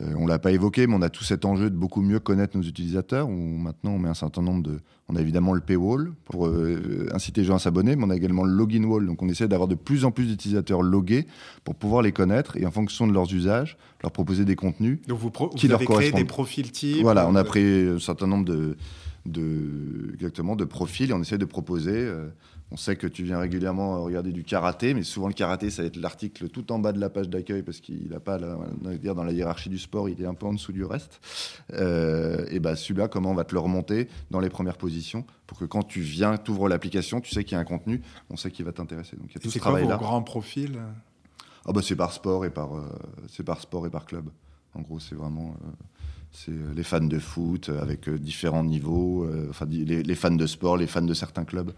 Euh, on l'a pas évoqué, mais on a tout cet enjeu de beaucoup mieux connaître nos utilisateurs. Où maintenant, on met un certain nombre de. On a évidemment le paywall pour euh, inciter les gens à s'abonner, mais on a également le login wall. Donc, on essaie d'avoir de plus en plus d'utilisateurs logués pour pouvoir les connaître et en fonction de leurs usages, leur proposer des contenus. Donc, vous, qui leur créé des profils types. Voilà, on a pris un certain nombre de de, exactement, de profil et on essaie de proposer. Euh, on sait que tu viens régulièrement regarder du karaté, mais souvent le karaté, ça va être l'article tout en bas de la page d'accueil parce qu'il n'a pas, dire, dans la hiérarchie du sport, il est un peu en dessous du reste. Euh, et bah celui-là, comment on va te le remonter dans les premières positions pour que quand tu viens, tu ouvres l'application, tu sais qu'il y a un contenu, on sait qu'il va t'intéresser. Donc il y a tout ce travail-là. C'est grand profil ah bah, c'est par sport et par, euh, c'est par sport et par club. En gros, c'est vraiment c'est euh, les fans de foot euh, avec euh, différents niveaux, enfin les, fans de sport, les fans de certains clubs,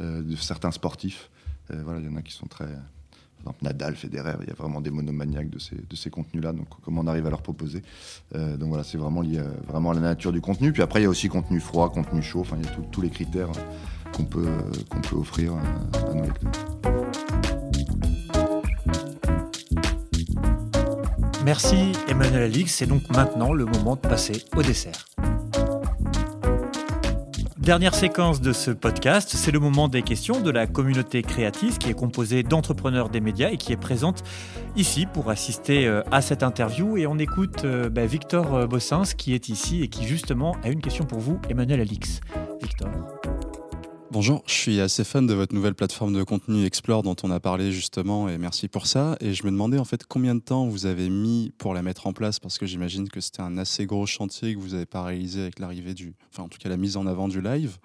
de certains sportifs. voilà, il y en a qui sont très. Par exemple, Nadal, Federer, il y a vraiment des monomaniaques de ces, de ces contenus-là. Donc, comment on arrive à leur proposer Donc voilà, c'est vraiment lié vraiment à la nature du contenu. Puis après, il y a aussi contenu froid, contenu chaud. Enfin, il y a tous les critères qu'on peut, peut offrir à nos lecteurs. Merci Emmanuel Alix, c'est donc maintenant le moment de passer au dessert. Dernière séquence de ce podcast, c'est le moment des questions de la communauté créative qui est composée d'entrepreneurs des médias et qui est présente ici pour assister euh, à cette interview. Et on écoute euh, bah, Victor euh, Bossins qui est ici et qui justement a une question pour vous, Emmanuel Alix. Victor. Bonjour, je suis assez fan de votre nouvelle plateforme de contenu Explore dont on a parlé justement et merci pour ça. Et je me demandais en fait combien de temps vous avez mis pour la mettre en place parce que j'imagine que c'était un assez gros chantier que vous n'avez pas réalisé avec l'arrivée du, enfin en tout cas la mise en avant du live.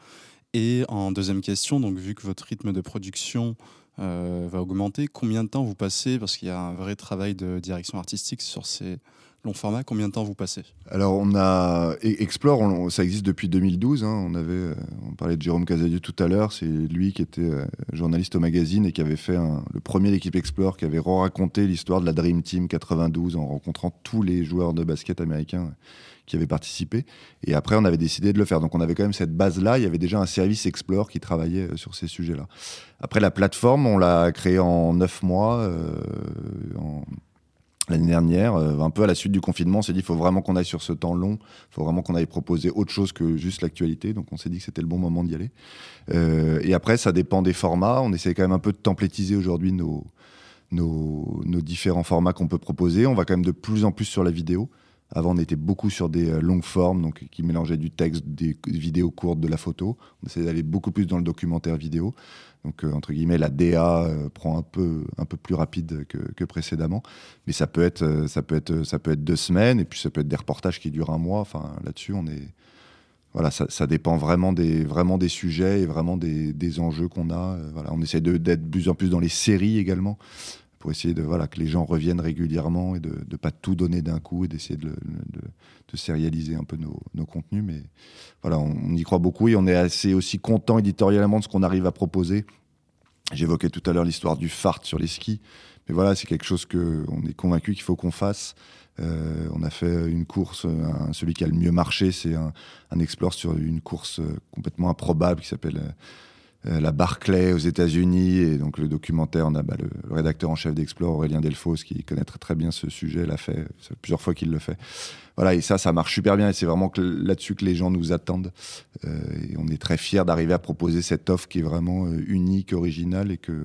Et en deuxième question, donc vu que votre rythme de production euh, va augmenter, combien de temps vous passez parce qu'il y a un vrai travail de direction artistique sur ces long format, combien de temps vous passez? Alors, on a e-, Explore, ça existe depuis 2012. Hein. on avait, euh, on parlait de Jérôme Casadieu tout à l'heure. C'est lui qui était euh, journaliste au magazine et qui avait fait le premier d'équipe Explore, qui avait raconté l'histoire de la Dream Team 92 en rencontrant tous les joueurs de basket américains qui avaient participé. Et après, on avait décidé de le faire. Donc, on avait quand même cette base-là. Il y avait déjà un service Explore qui travaillait euh, sur ces sujets-là. Après, la plateforme, on l'a créée en neuf mois. L'année dernière, euh, un peu à la suite du confinement, on s'est dit il faut vraiment qu'on aille sur ce temps long, il faut vraiment qu'on aille proposer autre chose que juste l'actualité. Donc on s'est dit que c'était le bon moment d'y aller. Euh, et après, ça dépend des formats. On essaie quand même un peu de templétiser aujourd'hui nos, nos, nos, différents formats qu'on peut proposer. On va quand même de plus en plus sur la vidéo. Avant, on était beaucoup sur des euh, longues formes, donc qui mélangeaient du texte, des vidéos courtes, de la photo. On essaie d'aller beaucoup plus dans le documentaire vidéo. Donc, euh, entre guillemets, la DA euh, prend un peu, un peu plus rapide que, précédemment. Mais ça peut, être, ça, peut être, ça peut être deux semaines, et puis ça peut être des reportages qui durent un mois. Enfin, là-dessus, on est. Voilà, ça, dépend vraiment des, vraiment des sujets et vraiment des, des enjeux qu'on a. Voilà, on essaie d'être de plus en plus dans les séries également pour essayer de voilà que les gens reviennent régulièrement et de ne pas tout donner d'un coup et d'essayer de, de, sérialiser un peu nos, nos contenus. Mais voilà, on, y croit beaucoup et on est assez aussi content éditorialement de ce qu'on arrive à proposer. J'évoquais tout à l'heure l'histoire du fart sur les skis, mais voilà, c'est quelque chose que on est convaincu qu'il faut qu'on fasse. Euh, on a fait une course, celui qui a le mieux marché, c'est un, un explore sur une course complètement improbable qui s'appelle euh, euh, la Barclay aux États-Unis. Et donc, le documentaire, on a bah, le, rédacteur en chef d'Explore, Aurélien Delfos, qui connaît très, bien ce sujet, l'a fait plusieurs fois qu'il le fait. Voilà, et ça, ça marche super bien. Et c'est vraiment là-dessus que les gens nous attendent. Euh, et on est très fiers d'arriver à proposer cette offre qui est vraiment euh, unique, originale et que,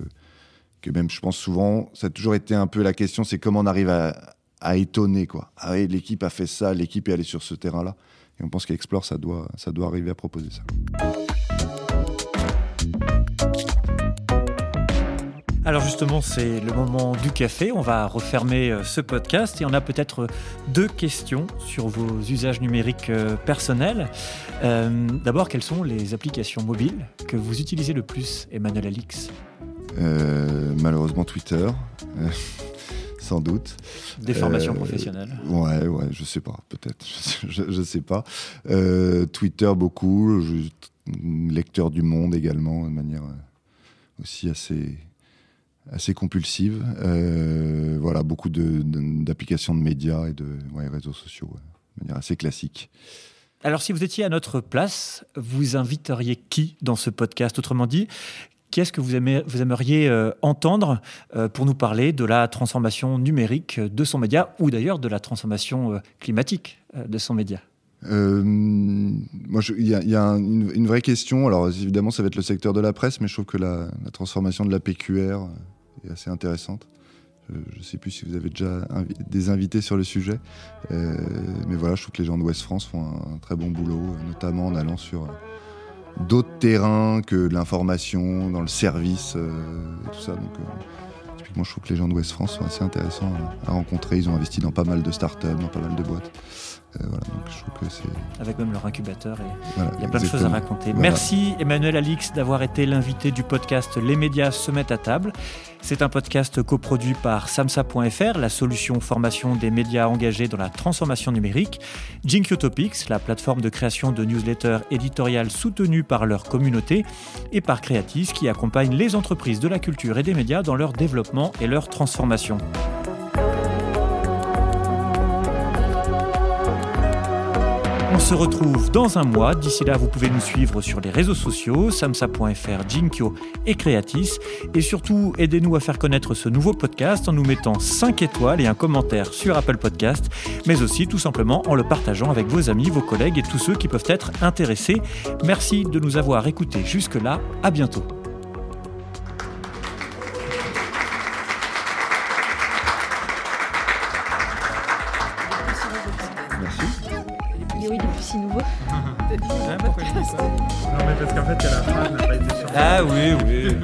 même, je pense souvent, ça a toujours été un peu la question, c'est comment on arrive à, à étonner, quoi. Ah oui, l'équipe a fait ça, l'équipe est allée sur ce terrain-là. Et on pense qu'Explore, ça doit, ça doit arriver à proposer ça. Alors justement, c'est le moment du café. On va refermer euh, ce podcast et on a peut-être euh, deux questions sur vos usages numériques euh, personnels. D'abord, quelles sont les applications mobiles que vous utilisez le plus, Emmanuel Alix? Malheureusement, Twitter. sans doute. Des formations professionnelles Ouais, ouais, je sais pas, peut-être, je, sais pas. Twitter beaucoup, lecteur du Monde également, de manière aussi assez assez compulsive. Euh, voilà, beaucoup d'applications de, médias et de réseaux sociaux, de manière assez classique. Alors si vous étiez à notre place, vous inviteriez qui dans ce podcast? Autrement dit, qui est-ce que vous, aimeriez euh, entendre euh, pour nous parler de la transformation numérique de son média ou d'ailleurs de la transformation climatique de son média? Moi, il y a, une, vraie question. Alors, évidemment, ça va être le secteur de la presse, mais je trouve que la, transformation de la PQR est assez intéressante. Je ne sais plus si vous avez déjà des invités sur le sujet, mais voilà, je trouve que les gens de West France font un, très bon boulot, notamment en allant sur d'autres terrains que l'information, dans le service, euh, et tout ça. Donc, euh, typiquement, je trouve que les gens de West France sont assez intéressants à rencontrer. Ils ont investi dans pas mal de startups, dans pas mal de boîtes. Euh, Avec même leur incubateur, et il y a plein de choses à raconter. Merci Emmanuel Alix d'avoir été l'invité du podcast Les médias se mettent à table. C'est un podcast coproduit par samsa.fr, la solution formation des médias engagés dans la transformation numérique, Jinkyo Topics, la plateforme de création de newsletters éditoriales soutenue par leur communauté, et par Creatis qui accompagne les entreprises de la culture et des médias dans leur développement et leur transformation. Se retrouve dans un mois. D'ici là, vous pouvez nous suivre sur les réseaux sociaux, samsa.fr, Jinkyo et Creatis. Et surtout, aidez-nous à faire connaître ce nouveau podcast en nous mettant 5 étoiles et un commentaire sur Apple Podcast, mais aussi tout simplement en le partageant avec vos amis, vos collègues et tous ceux qui peuvent être intéressés. Merci de nous avoir écoutés jusque-là. À bientôt. Parce qu'en fait, la phrase n'a pas été Ah oui, oui.